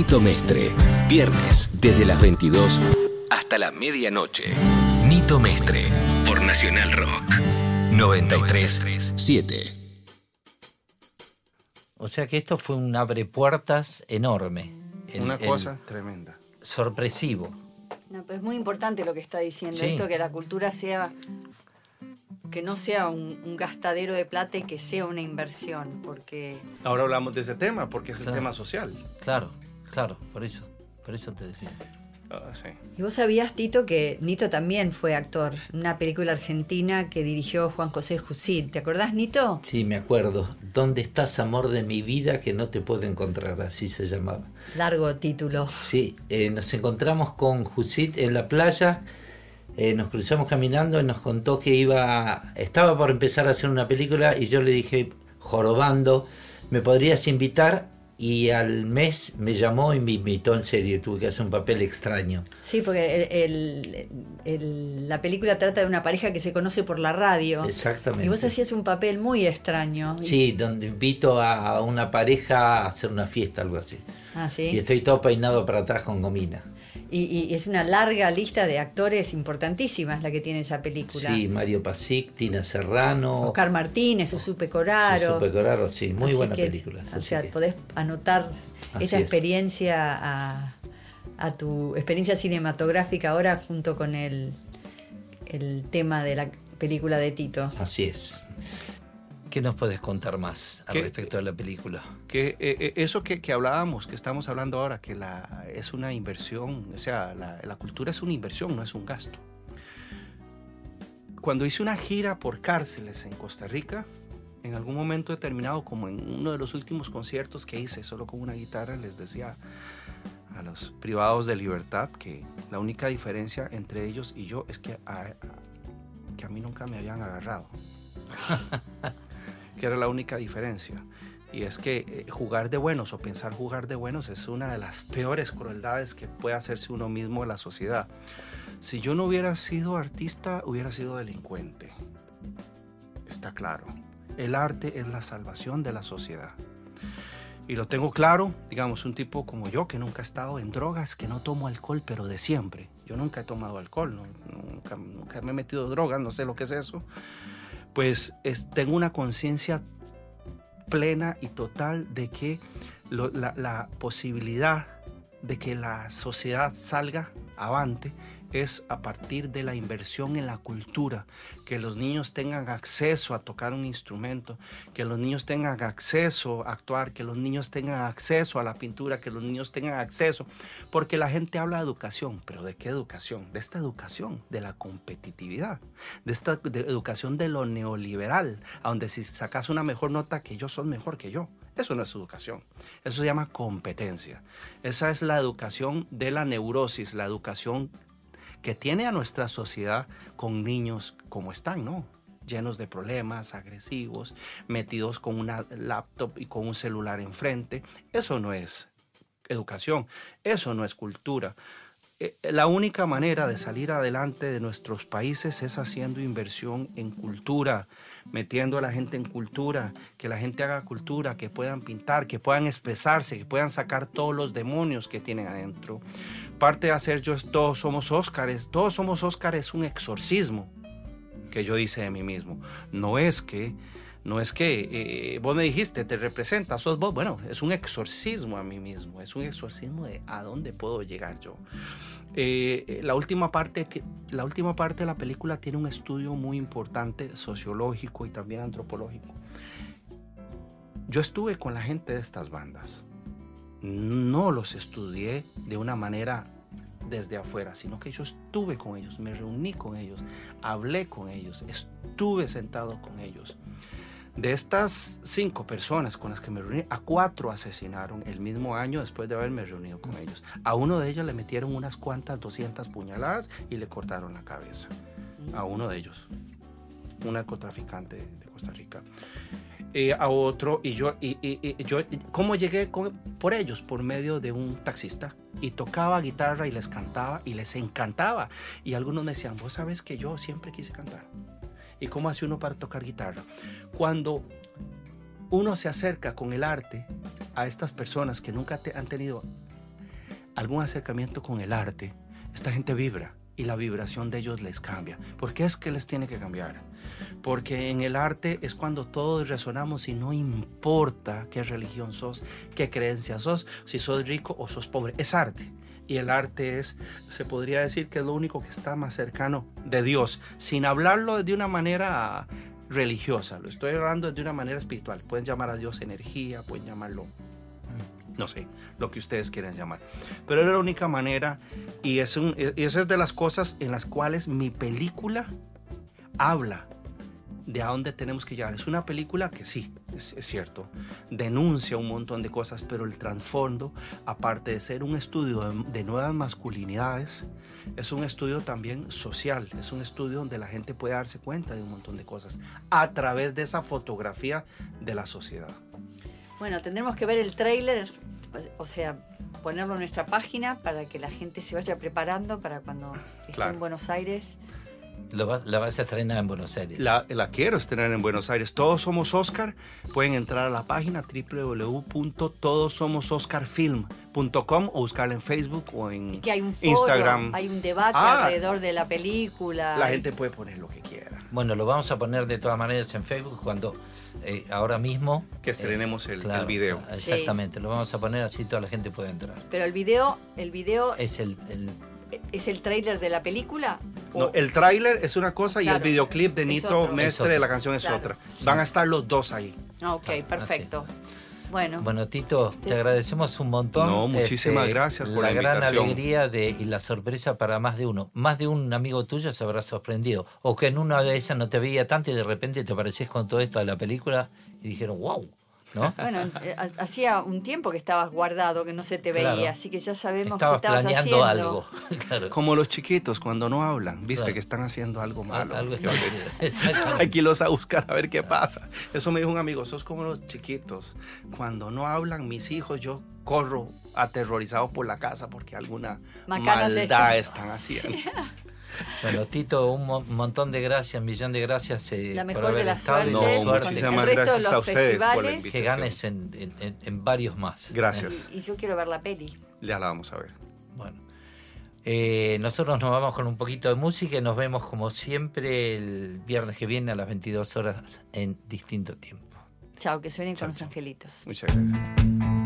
Nito Mestre. Viernes desde las 22 hasta la medianoche. Nito Mestre por Nacional Rock 937. O sea que esto fue un abre puertas enorme. El- Una el- cosa tremenda. sorpresivo. No, pero es muy importante lo que está diciendo, Sí. esto que la cultura sea, que no sea un, un gastadero de plata y que sea una inversión, porque Ahora hablamos de ese tema porque es el Claro. tema social. Claro, claro, por eso. Por eso te decía. Ah, sí. Y vos sabías, Tito, que Nito también fue actor en una película argentina que dirigió Juan José Jusid. ¿Te acordás, Nito? Sí, me acuerdo. ¿Dónde estás, amor de mi vida, que no te puedo encontrar? Así se llamaba. Largo título. Sí, eh, nos encontramos con Jusit en la playa, eh, nos cruzamos caminando y nos contó que iba, estaba por empezar a hacer una película y yo le dije, jorobando, ¿me podrías invitar? Y al mes me llamó y me invitó en serio, tuve que hacer un papel extraño. Sí, porque el- el- el- la película trata de una pareja que se conoce por la radio. Exactamente. Y vos hacías un papel muy extraño. Y- Sí, donde invito a una pareja a hacer una fiesta, algo así. Ah, Y sí. estoy todo peinado para atrás con gomina. Y, y es una larga lista de actores importantísimas la que tiene esa película. Sí, Mario Pasic, Tina Serrano, Oscar Martínez, Susupe Coraro. Susupe Coraro, sí, muy Así buena que, película. O sea, que- podés anotar Así esa es. experiencia a, a tu experiencia cinematográfica ahora junto con el, el tema de la película de Tito. Así es. ¿Qué nos puedes contar más al ¿Qué- respecto de la película? Que eh, eh, eso que, que hablábamos, que estamos hablando ahora, que la, es una inversión, o sea, la, la cultura es una inversión, no es un gasto. Cuando hice una gira por cárceles en Costa Rica, en algún momento determinado, como en uno de los últimos conciertos que hice solo con una guitarra, les decía a los privados de libertad que la única diferencia entre ellos y yo es que a, a- que a mí nunca me habían agarrado. que era la única diferencia. Y es que eh, jugar de buenos o pensar jugar de buenos es una de las peores crueldades que puede hacerse uno mismo en la sociedad. Si yo no hubiera sido artista, hubiera sido delincuente. Está claro. El arte es la salvación de la sociedad. Y lo tengo claro, digamos, un tipo como yo que nunca ha estado en drogas, que no tomo alcohol, pero de siempre. Yo nunca he tomado alcohol, no- nunca, nunca me he metido drogas, no sé lo que es eso. Pues es- tengo una conciencia plena y total de que la posibilidad de que la sociedad salga avante es a partir de la inversión en la cultura, que los niños tengan acceso a tocar un instrumento, que los niños tengan acceso a actuar, que los niños tengan acceso a la pintura, que los niños tengan acceso, porque la gente habla de educación, pero ¿de qué educación? De esta educación, de la competitividad, de esta educación de lo neoliberal, donde si sacas una mejor nota que yo, son mejor que yo. Eso no es educación, eso se llama competencia. Esa es la educación de la neurosis, la educación que tiene a nuestra sociedad con niños como están, ¿no? Llenos de problemas, agresivos, metidos con una laptop y con un celular enfrente. Eso no es educación, eso no es cultura. Eh, La única manera de salir adelante de nuestros países es haciendo inversión en cultura, metiendo a la gente en cultura, que la gente haga cultura, que puedan pintar, que puedan expresarse, que puedan sacar todos los demonios que tienen adentro. Parte de hacer yo todos somos Óscares, todos somos Óscares es un exorcismo que yo hice de mí mismo. No es que, no es que eh, vos me dijiste, te representa, sos vos. Bueno, es un exorcismo a mí mismo, es un exorcismo de a dónde puedo llegar yo. Eh, la, última parte, la última parte de la película tiene un estudio muy importante, sociológico y también antropológico. Yo estuve con la gente de estas bandas. No los estudié de una manera desde afuera, sino que yo estuve con ellos, me reuní con ellos, hablé con ellos, estuve sentado con ellos. De estas cinco personas con las que me reuní, a cuatro asesinaron el mismo año después de haberme reunido con ellos. A uno de ellos le metieron unas cuantas 200 puñaladas y le cortaron la cabeza. A uno de ellos, un narcotraficante de Costa Rica. Eh, a otro, y yo, y, y- y yo, ¿cómo llegué con- por ellos? Por medio de un taxista. Y tocaba guitarra y les cantaba y les encantaba. Y algunos me decían, vos sabes que yo siempre quise cantar. ¿Y cómo hace uno para tocar guitarra? Cuando uno se acerca con el arte a estas personas que nunca te- han tenido algún acercamiento con el arte, esta gente vibra y la vibración de ellos les cambia. ¿Por qué es que les tiene que cambiar? Porque en el arte es cuando todos resonamos y no importa qué religión sos, qué creencia sos, si sos rico o sos pobre, es arte. Y el arte es, se podría decir que es lo único que está más cercano de Dios, sin hablarlo de una manera religiosa, lo estoy hablando de una manera espiritual. Pueden llamar a Dios energía, pueden llamarlo no sé, lo que ustedes quieran llamar. Pero era la única manera y, es un, y esa es de las cosas en las cuales mi película habla de a dónde tenemos que llegar. Es una película que sí, es, es cierto, denuncia un montón de cosas, pero el trasfondo, aparte de ser un estudio de, de nuevas masculinidades, es un estudio también social, es un estudio donde la gente puede darse cuenta de un montón de cosas a través de esa fotografía de la sociedad. Bueno, tendremos que ver el tráiler, o sea, ponerlo en nuestra página para que la gente se vaya preparando para cuando esté Claro. en Buenos Aires. Lo va- la vas a estrenar en Buenos Aires. La, la quiero estrenar en Buenos Aires. Todos somos Oscar. Pueden entrar a la página www.todosomososcarfilm.com o buscarla en Facebook o en Que hay un foro, Instagram. hay un debate Ah. alrededor de la película. La gente puede poner lo que quiera. Bueno, lo vamos a poner de todas maneras en Facebook cuando eh, ahora mismo... Que estrenemos el- el claro, video. Exactamente, lo vamos a poner así toda la gente puede entrar. Pero el video, el video Es el, el- es el tráiler de la película. No, el tráiler es una cosa y el videoclip de Nito otro. Mestre de la canción es Claro. otra. Van a estar los dos ahí. Ah, ok, perfecto. Bueno, Bueno, Tito, te agradecemos un montón. Este, No, muchísimas gracias por la gran invitación. alegría de, y la sorpresa para más de uno. Más de un amigo tuyo se habrá sorprendido. O que en una de esas no te veía tanto y de repente te apareces con todo esto de la película y dijeron, wow, ¿no? bueno, eh, ha- hacía un tiempo que estabas guardado, que no se te veía, Claro. así que ya sabemos Estabas qué estabas planeando haciendo. algo. claro. Como los chiquitos cuando no hablan, viste Claro. que están haciendo algo malo. algo que irlos a buscar a ver qué pasa. Eso me dijo un amigo, sos como los chiquitos. Cuando no hablan mis hijos, yo corro aterrorizado por la casa porque alguna Macanas maldad están haciendo. Bueno, Tito, un mo- montón de gracias, un millón de gracias eh, La por mejor de haber las estado y suertes. No, suerte. muchísimas el de gracias los a ustedes por la festivales. invitación. Que ganes en, en- en- en varios más. Gracias. Y, y yo quiero ver la peli. Ya la vamos a ver. Bueno, eh, nosotros nos vamos con un poquito de música y nos vemos como siempre el viernes que viene a las 22 horas en distinto tiempo. Chao, que suenen con los angelitos. Muchas gracias.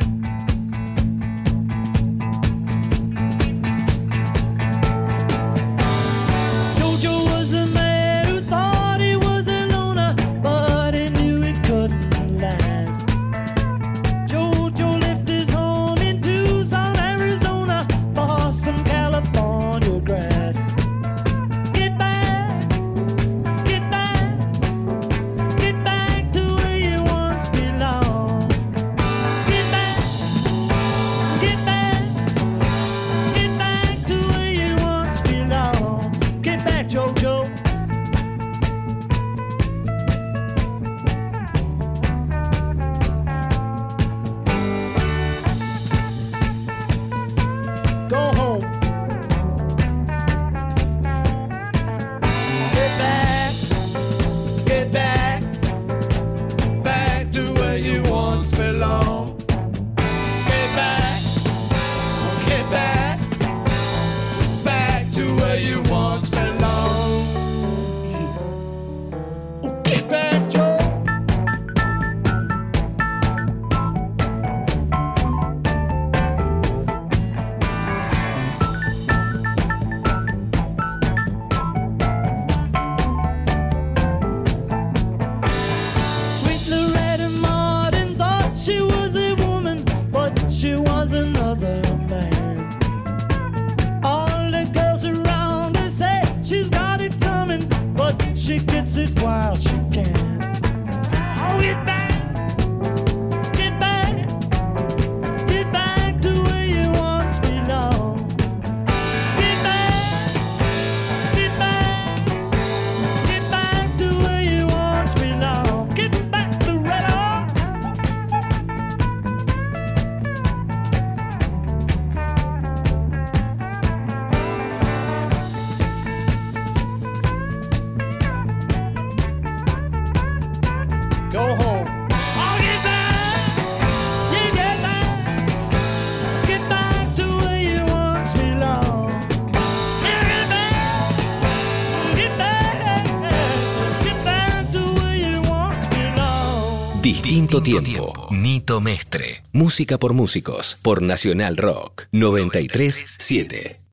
tiempo, tiempo. Nito Mestre. Música por músicos por Nacional Rock 937.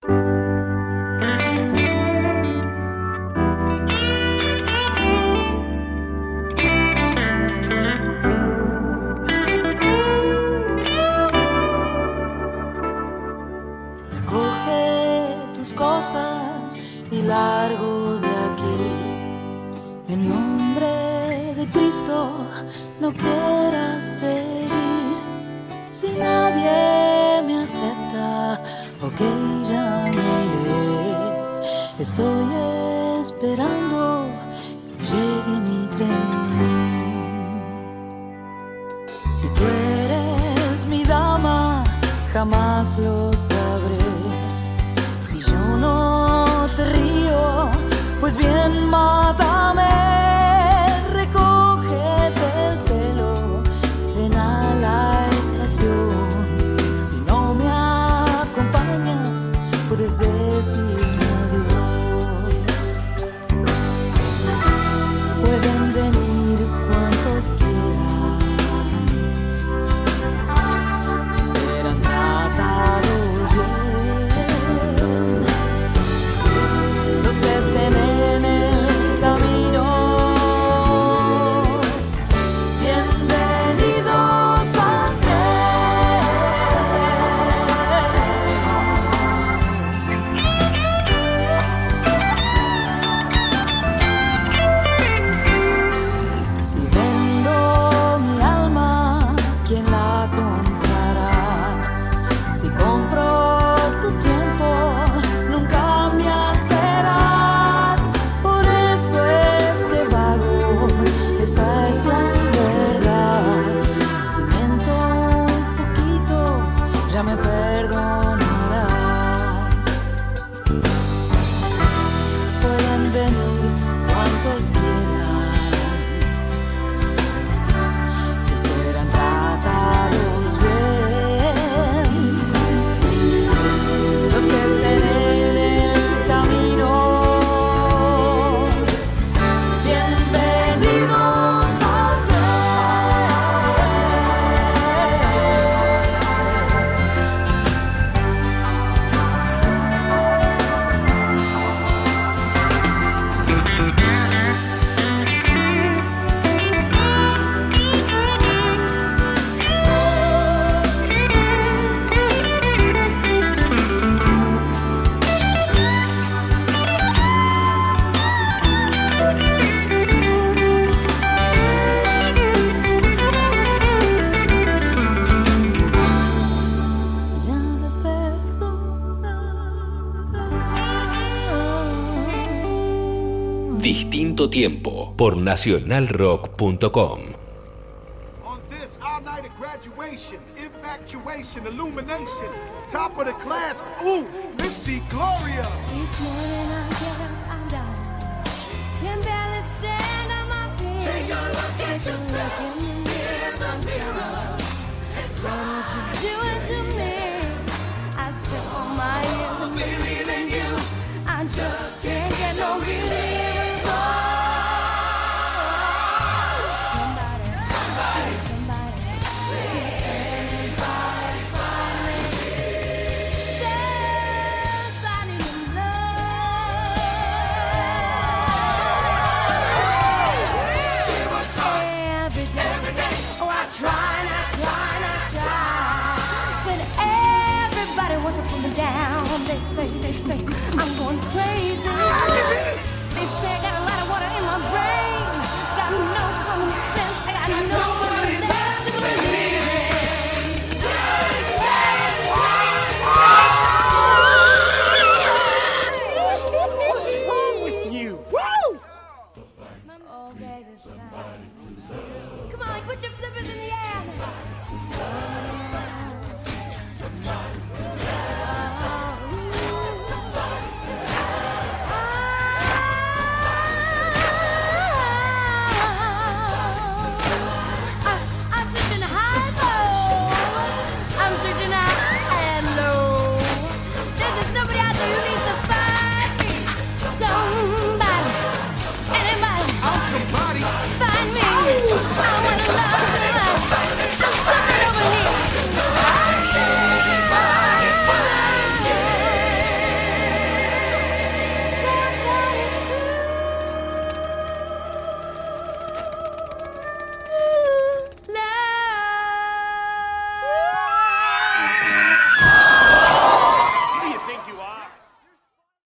por nacionalrock.com.